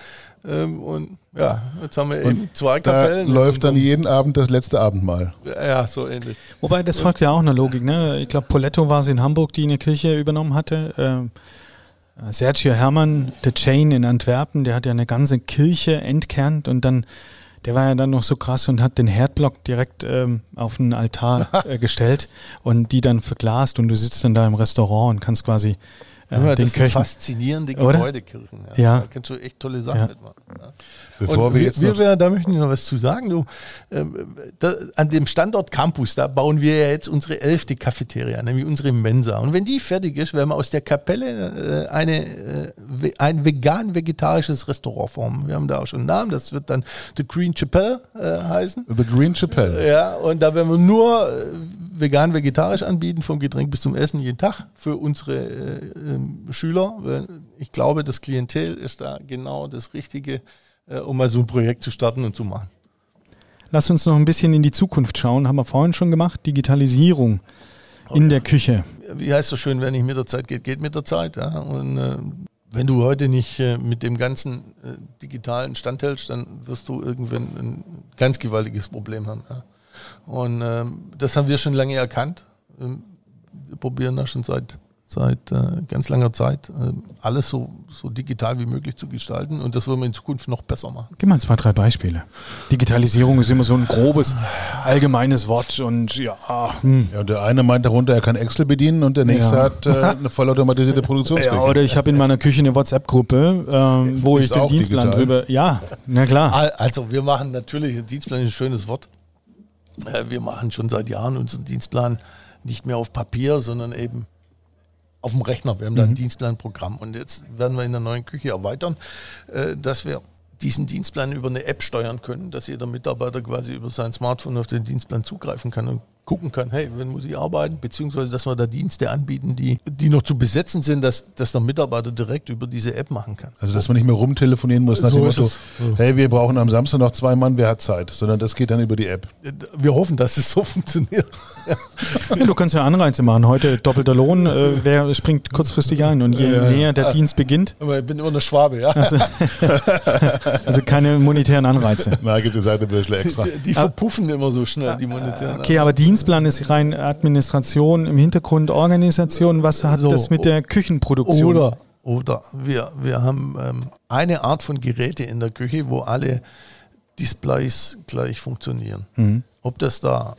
Ähm, und ja, jetzt haben wir eben zwei Da Kapellen. läuft dann Und- jeden Abend das letzte Abendmahl. Ja, so ähnlich. Wobei, das folgt ja auch einer Logik. Ne? Ich glaube, Poletto war es in Hamburg, die eine Kirche übernommen hatte. Ähm, Sergio Hermann, The Chain in Antwerpen, der hat ja eine ganze Kirche entkernt und dann, der war ja dann noch so krass und hat den Herdblock direkt ähm, auf den Altar äh, gestellt und die dann verglast und du sitzt dann da im Restaurant und kannst quasi Ja, den das sind Köchen. faszinierende Oder? Gebäudekirchen. Ja. Da kannst du echt tolle Sachen Ja. mitmachen. Ja. Bevor Und wir wir, jetzt wir, wir, da möchte ich noch was zu sagen. Du, ähm, da, an dem Standort Campus, da bauen wir ja jetzt unsere elfte Cafeteria, nämlich unsere Mensa. Und wenn die fertig ist, werden wir aus der Kapelle äh, eine, äh, ein vegan-vegetarisches Restaurant formen. Wir haben da auch schon einen Namen, das wird dann The Green Chapelle äh, heißen. The Green Chapelle. Ja, und da werden wir nur äh, vegan-vegetarisch anbieten, vom Getränk bis zum Essen jeden Tag für unsere äh, ähm, Schüler. Ich glaube, das Klientel ist da genau das Richtige, äh, um mal so ein Projekt zu starten und zu machen. Lass uns noch ein bisschen in die Zukunft schauen. Haben wir vorhin schon gemacht. Digitalisierung in der Küche. Wie heißt so schön, wer nicht mit der Zeit geht, geht mit der Zeit. Ja? Und äh, wenn du heute nicht äh, mit dem ganzen äh, digitalen standhältst, dann wirst du irgendwann ein ganz gewaltiges Problem haben. Ja? Und ähm, das haben wir schon lange erkannt. Ähm, wir probieren da schon seit, seit äh, ganz langer Zeit äh, alles so, so digital wie möglich zu gestalten und das wollen wir in Zukunft noch besser machen. Gib mal zwei, drei Beispiele. Digitalisierung ist immer so ein grobes, allgemeines Wort und ja, hm. Ja, und der eine meint darunter, er kann Excel bedienen und der nächste Ja. hat äh, eine vollautomatisierte Produktionsküche. Ja, oder ich habe in meiner Küche eine WhatsApp-Gruppe, ähm, wo Ist ich den Dienstplan digital. drüber. Ja, na klar. Al- Also wir machen natürlich, Dienstplan ist ein schönes Wort. Äh, Wir machen schon seit Jahren unseren Dienstplan nicht mehr auf Papier, sondern eben auf dem Rechner. Wir haben da ein Dienstplanprogramm und jetzt werden wir in der neuen Küche erweitern, äh, dass wir diesen Dienstplan über eine App steuern können, dass jeder Mitarbeiter quasi über sein Smartphone auf den Dienstplan zugreifen kann und gucken kann, hey, wenn muss ich arbeiten, beziehungsweise dass wir da Dienste anbieten, die, die noch zu besetzen sind, dass, dass der Mitarbeiter direkt über diese App machen kann. Also dass man nicht mehr rumtelefonieren muss nach So dem Motto, hey, wir brauchen am Samstag noch zwei Mann, wer hat Zeit? Sondern das geht dann über die App. Wir hoffen, dass es so funktioniert. Ja, du kannst ja Anreize machen. Heute doppelter Lohn, äh, wer springt kurzfristig ein? Und je Ja, ja. näher der Dienst beginnt, Aber ich bin immer eine Schwabe, ja. also, also keine monetären Anreize. Na, gibt es eine Büschel extra. Die, die verpuffen immer so schnell, die monetären. Okay, aber Dienstplan ist rein Administration, im Hintergrund Organisation. Was hat So, das mit der Küchenproduktion? Oder, oder wir, wir haben ähm, eine Art von Geräte in der Küche, wo alle Displays gleich funktionieren. Mhm. Ob das da,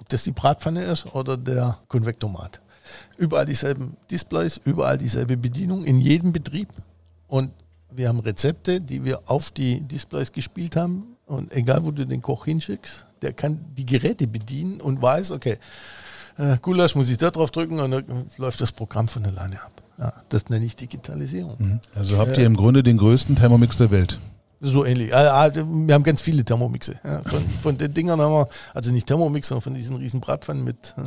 ob das die Bratpfanne ist oder der Konvektomat. Überall dieselben Displays, überall dieselbe Bedienung in jedem Betrieb. Und wir haben Rezepte, die wir auf die Displays gespielt haben. Und egal, wo du den Koch hinschickst, der kann die Geräte bedienen und weiß, okay, äh, Gulasch muss ich da drauf drücken und dann läuft das Programm von alleine ab. Ja, das nenne ich Digitalisierung. Also habt ihr im Grunde den größten Thermomix der Welt. So ähnlich. Äh, äh, Wir haben ganz viele Thermomixe. Von, von den Dingern haben wir, also nicht Thermomix, sondern von diesen riesen Bratpfannen mit, äh,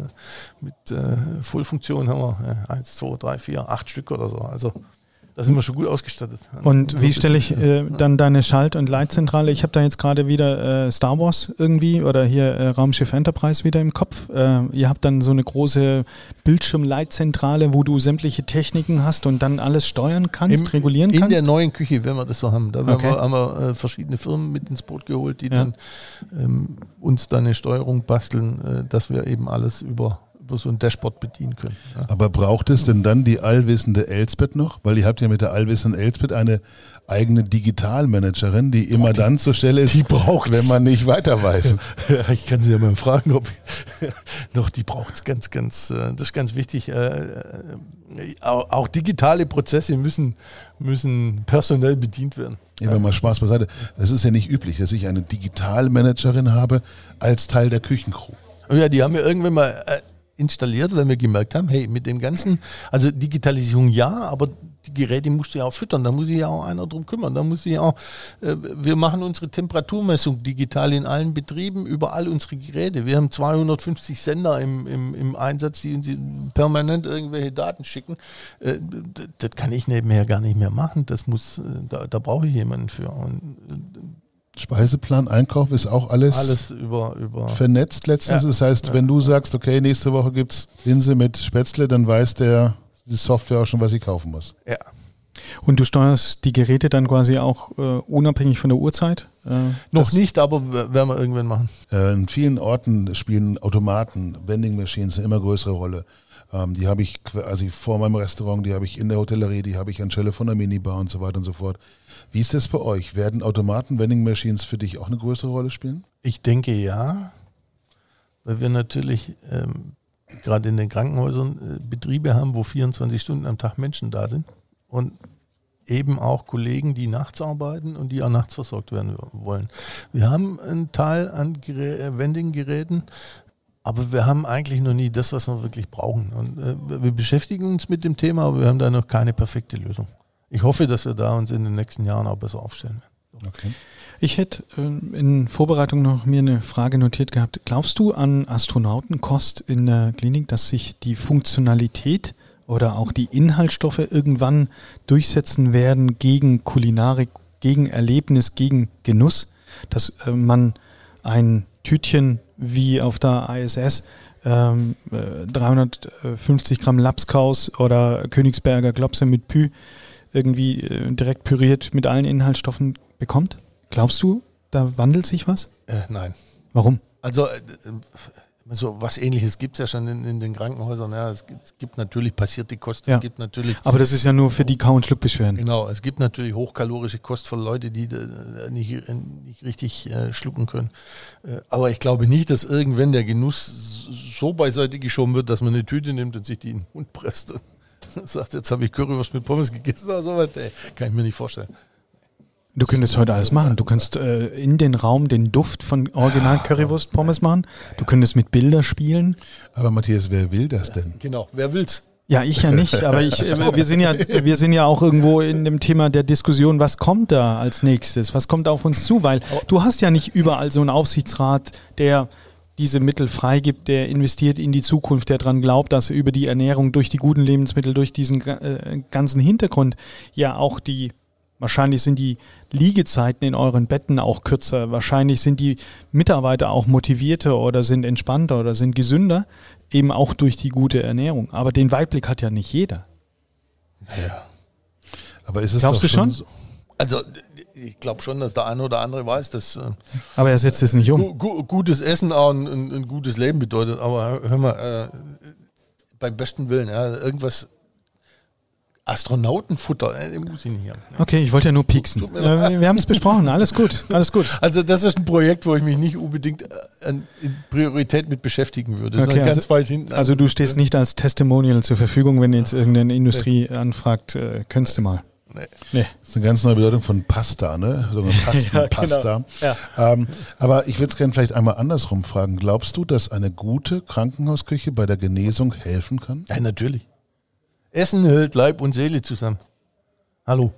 mit äh, Vollfunktion haben wir äh, eins, zwei, drei, vier, acht Stück oder so. Also da sind wir schon gut ausgestattet. Und wie stelle ich äh, dann deine Schalt- und Leitzentrale? Ich habe da jetzt gerade wieder äh, Star Wars irgendwie oder hier äh, Raumschiff Enterprise wieder im Kopf. Äh, ihr habt dann so eine große Bildschirmleitzentrale, wo du sämtliche Techniken hast und dann alles steuern kannst, Im- regulieren in kannst. der neuen Küche, wenn wir das so haben. Da haben Okay. wir, haben wir äh, verschiedene Firmen mit ins Boot geholt, die Ja. dann ähm, uns dann eine Steuerung basteln, äh, dass wir eben alles über so ein Dashboard bedienen können. Ja. Aber braucht es denn dann die allwissende Elsbeth noch? Weil ihr habt ja mit der allwissenden Elsbeth eine eigene Digitalmanagerin, die immer dann zur Stelle ist, die braucht's. wenn man nicht weiter weiß. Ja, ich kann sie ja mal fragen, ob noch die braucht es ganz, ganz, äh, das ist ganz wichtig. Äh, äh, auch, auch digitale Prozesse müssen, müssen personell bedient werden. Ja, wenn mal Spaß beiseite. Das ist ja nicht üblich, dass ich eine Digitalmanagerin habe als Teil der Küchencrew. Ja, die haben wir irgendwann mal installiert, weil wir gemerkt haben, hey, mit dem ganzen, also Digitalisierung ja, aber die Geräte musst du ja auch füttern, da muss sich ja auch einer drum kümmern, da muss sich auch, äh, wir machen unsere Temperaturmessung digital in allen Betrieben, über all unsere Geräte. Wir haben 250 Sender im, im, im Einsatz, die uns permanent irgendwelche Daten schicken. Äh, das kann ich nebenher gar nicht mehr machen, das muss, äh, da, da brauche ich jemanden für. Und Speiseplan, Einkauf ist auch alles, alles über, über vernetzt letztens. Ja. Das heißt, wenn du sagst, okay, nächste Woche gibt's Linse mit Spätzle, dann weiß der die Software auch schon, was ich kaufen muss. ja. Und du steuerst die Geräte dann quasi auch äh, unabhängig von der Uhrzeit? Äh, Noch nicht, aber werden wir irgendwann machen. Äh, in vielen Orten spielen Automaten, Vending Machines eine immer größere Rolle. Ähm, die habe ich quasi vor meinem Restaurant, die habe ich in der Hotellerie, die habe ich anstelle von der Minibar und so weiter und so fort. Wie ist das bei euch? Werden Automaten, Vending Machines für dich auch eine größere Rolle spielen? Ich denke ja, weil wir natürlich ähm, gerade in den Krankenhäusern äh, Betriebe haben, wo 24 Stunden am Tag Menschen da sind und eben auch Kollegen, die nachts arbeiten und die auch nachts versorgt werden wollen. Wir haben einen Teil an äh, Vending-Geräten, aber wir haben eigentlich noch nie das, was wir wirklich brauchen. Und äh, wir beschäftigen uns mit dem Thema, aber wir haben da noch keine perfekte Lösung. Ich hoffe, dass wir da uns in den nächsten Jahren auch besser aufstellen. Okay. Ich hätte ähm, in Vorbereitung noch mir eine Frage notiert gehabt. Glaubst du an Astronautenkost in der Klinik, dass sich die Funktionalität oder auch die Inhaltsstoffe irgendwann durchsetzen werden gegen Kulinarik, gegen Erlebnis, gegen Genuss? Dass äh, man ein Tütchen wie auf der ISS ähm, äh, 350 Gramm Lapskaus oder Königsberger Klopse mit Pü irgendwie äh, direkt püriert mit allen Inhaltsstoffen bekommt? Glaubst du, da wandelt sich was? Äh, nein. Warum? Also äh, so was ähnliches gibt es ja schon in, in den Krankenhäusern. Ja. Es, gibt, es gibt natürlich passierte Kost, Ja. es gibt natürlich Aber das ist ja nur für die Kau- und Schluckbeschwerden. genau, es gibt natürlich hochkalorische Kost für Leute, die äh, nicht, äh, nicht richtig äh, schlucken können. Äh, aber ich glaube nicht, dass irgendwann der Genuss so beiseite geschoben wird, dass man eine Tüte nimmt und sich die in den Mund presst und sagt, jetzt habe ich Currywurst mit Pommes gegessen oder sowas. Ey, kann ich mir nicht vorstellen. Du könntest heute alles machen. Du kannst äh, in den Raum den Duft von Original Currywurst Pommes machen. Du könntest mit Bilder spielen. Aber Matthias, wer will das denn? Genau, wer will's? Ja, ich ja nicht, aber ich, äh, wir sind ja, wir sind ja auch irgendwo in dem Thema der Diskussion, was kommt da als nächstes? Was kommt auf uns zu? Weil du hast ja nicht überall so einen Aufsichtsrat, der diese Mittel freigibt, der investiert in die Zukunft, der daran glaubt, dass über die Ernährung, durch die guten Lebensmittel, durch diesen äh, ganzen Hintergrund ja auch die, wahrscheinlich sind die Liegezeiten in euren Betten auch kürzer, wahrscheinlich sind die Mitarbeiter auch motivierter oder sind entspannter oder sind gesünder, eben auch durch die gute Ernährung. Aber den Weitblick hat ja nicht jeder. Ja. Aber ist es Glaubst doch du schon? So, Also ich glaube schon, dass der eine oder andere weiß, dass äh, Aber er setzt es nicht um. gu gu gutes Essen auch ein, ein, ein gutes Leben bedeutet. Aber hör mal, äh, beim besten Willen, ja, irgendwas Astronautenfutter, äh, den muss ich nicht haben. Okay, ich wollte ja nur pieksen. Äh, wir haben es besprochen, alles gut, alles gut. Also das ist ein Projekt, wo ich mich nicht unbedingt äh, in Priorität mit beschäftigen würde. Okay, ganz also- weit hinten. Also du stehst nicht als Testimonial zur Verfügung, wenn jetzt irgendeine Industrie anfragt, äh, könntest du mal. Nee. Nee. Das ist eine ganz neue Bedeutung von Pasta, ne? So eine Pastenpasta. Ja. ähm, aber ich würde es gerne vielleicht einmal andersrum fragen. Glaubst du, dass eine gute Krankenhausküche bei der Genesung helfen kann? Ja, natürlich. Essen hält Leib und Seele zusammen. Hallo.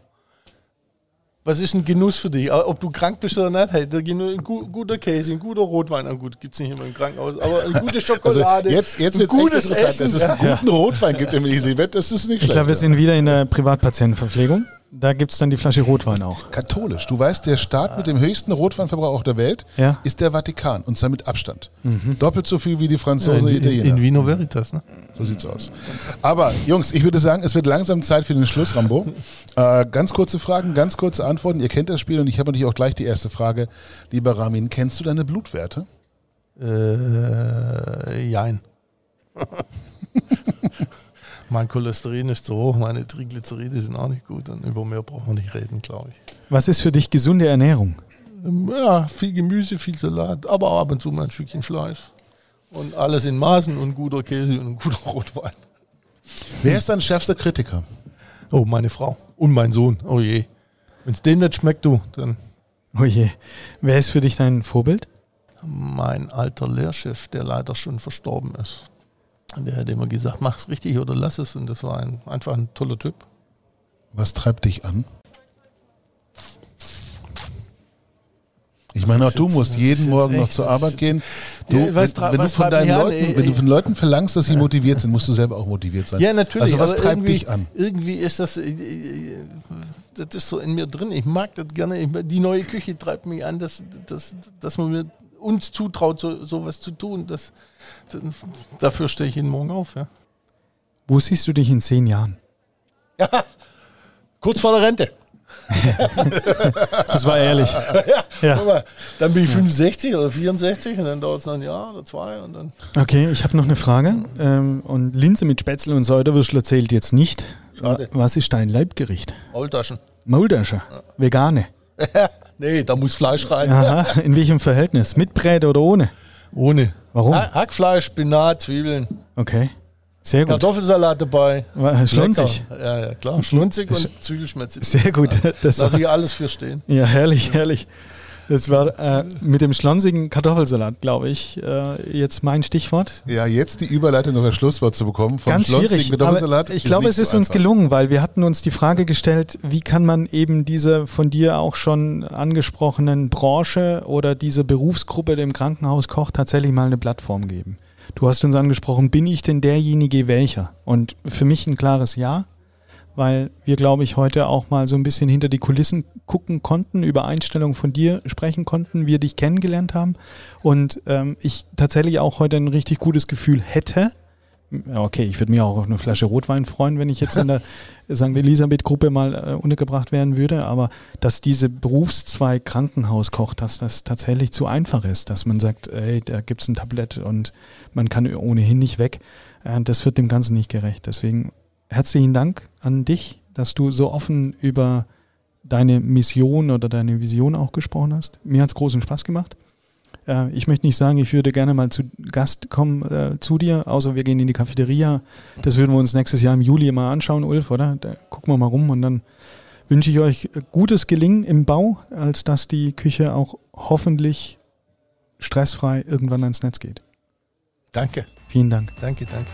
Was ist ein Genuss für dich? Ob du krank bist oder nicht, Genu- ein gu- guter Käse, ein guter Rotwein, na gut, gibt es nicht immer im Krankenhaus, aber eine gute Also Schokolade. jetzt, jetzt ein wird es interessant, Essen. dass es einen ja. guten Rotwein gibt im Elisabeth. Das ist nicht Ich schlecht. glaube, wir sind wieder in der Privatpatientenverpflegung. Da gibt es dann die Flasche Rotwein auch. Katholisch. Du weißt, der Staat mit dem höchsten Rotweinverbrauch der Welt Ja. Mhm. ist der Vatikan und zwar mit Abstand. Doppelt so viel wie die Franzosen und in, Italiener. in Vino Veritas, ne? So sieht's aus. Aber Jungs, ich würde sagen, es wird langsam Zeit für den Schluss, Rambo. Äh, ganz kurze Fragen, ganz kurze Antworten. Ihr kennt das Spiel und ich habe natürlich auch gleich die erste Frage. Lieber Ramin, kennst du deine Blutwerte? Äh, jein. mein Cholesterin ist zu hoch, meine Triglyceride sind auch nicht gut und über mehr brauchen wir nicht reden, glaube ich. Was ist für dich gesunde Ernährung? Ähm, Ja, viel Gemüse, viel Salat, aber auch ab und zu mal ein Stückchen Fleisch. Und alles in Maßen und guter Käse und guter Rotwein. Wer ist dein schärfster Kritiker? Oh, meine Frau und mein Sohn. Oh je. Wenn es dem nicht schmeckt, du, dann Oh je. Wer ist für dich dein Vorbild? mein alter Lehrchef, der leider schon verstorben ist. Der hat immer gesagt, mach's richtig oder lass es. Und das war ein, einfach ein toller Typ. Was treibt dich an? Ich meine, auch ist du musst jeden Morgen noch zur Arbeit gehen. Du, was wenn, wenn du von deinen an? Leuten, Ey, wenn du von Leuten verlangst, dass sie motiviert sind, musst du selber auch motiviert sein. Ja, natürlich. Also was treibt dich an? Irgendwie ist das, äh, äh, das ist so in mir drin. Ich mag das gerne. Die neue Küche treibt mich an, dass, dass, dass man mir uns zutraut, so sowas zu tun. Das, das, dafür stehe ich jeden Morgen auf. Ja. Wo siehst du dich in zehn Jahren? Kurz vor der Rente. Das war ehrlich. Guck Ja. mal, dann bin ich 65 oder 64 und dann dauert es noch ein Jahr oder zwei und dann. Okay, ich habe noch eine Frage. Ähm, und Linse mit Spätzle und Säuderwürstel zählt jetzt nicht. Schade. Was ist dein Leibgericht? Maultaschen. Maultasche. Vegane. nee, da muss Fleisch rein. Aha. In welchem Verhältnis? Mit Bräte oder ohne? Ohne. Warum? Ha- Hackfleisch, Spinat, Zwiebeln, Okay. Sehr gut. Kartoffelsalat dabei. Schlunzig. Lecker. Ja, ja, klar. Schlunzig und Zwiebelschmetze. Sehr gut. Das Lass ich alles für stehen. ja, herrlich, herrlich. Das war äh, mit dem schlonsigen Kartoffelsalat, glaube ich, äh, jetzt mein Stichwort. Ja, jetzt die Überleitung auf das Schlusswort zu bekommen vom Ganz schwierig. Kartoffelsalat ich glaube, es ist so uns einfach. gelungen, weil wir hatten uns die Frage gestellt, wie kann man eben dieser von dir auch schon angesprochenen Branche oder dieser Berufsgruppe dem Krankenhauskoch tatsächlich mal eine Plattform geben. Du hast uns angesprochen, bin ich denn derjenige welcher? Und für mich ein klares Ja, weil wir, glaube ich, heute auch mal so ein bisschen hinter die Kulissen gucken konnten, über Einstellungen von dir sprechen konnten, wir dich kennengelernt haben und ähm, ich tatsächlich auch heute ein richtig gutes Gefühl hätte. Okay, ich würde mich auch auf eine Flasche Rotwein freuen, wenn ich jetzt in der St. Elisabeth-Gruppe mal äh, untergebracht werden würde, aber dass diese Berufszweig Krankenhauskoch, dass das tatsächlich zu einfach ist, dass man sagt, ey, da gibt's ein Tablett und man kann ohnehin nicht weg, äh, das wird dem Ganzen nicht gerecht. Deswegen herzlichen Dank an dich, dass du so offen über deine Mission oder deine Vision auch gesprochen hast. Mir hat's großen Spaß gemacht. Äh, ich möchte nicht sagen, ich würde gerne mal zu Gast kommen äh, zu dir, außer wir gehen in die Cafeteria. Das würden wir uns nächstes Jahr im Juli mal anschauen, Ulf, oder? Da gucken wir mal rum und dann wünsche ich euch gutes Gelingen im Bau, als dass die Küche auch hoffentlich stressfrei irgendwann ans Netz geht. Danke, Vielen Dank. danke, danke.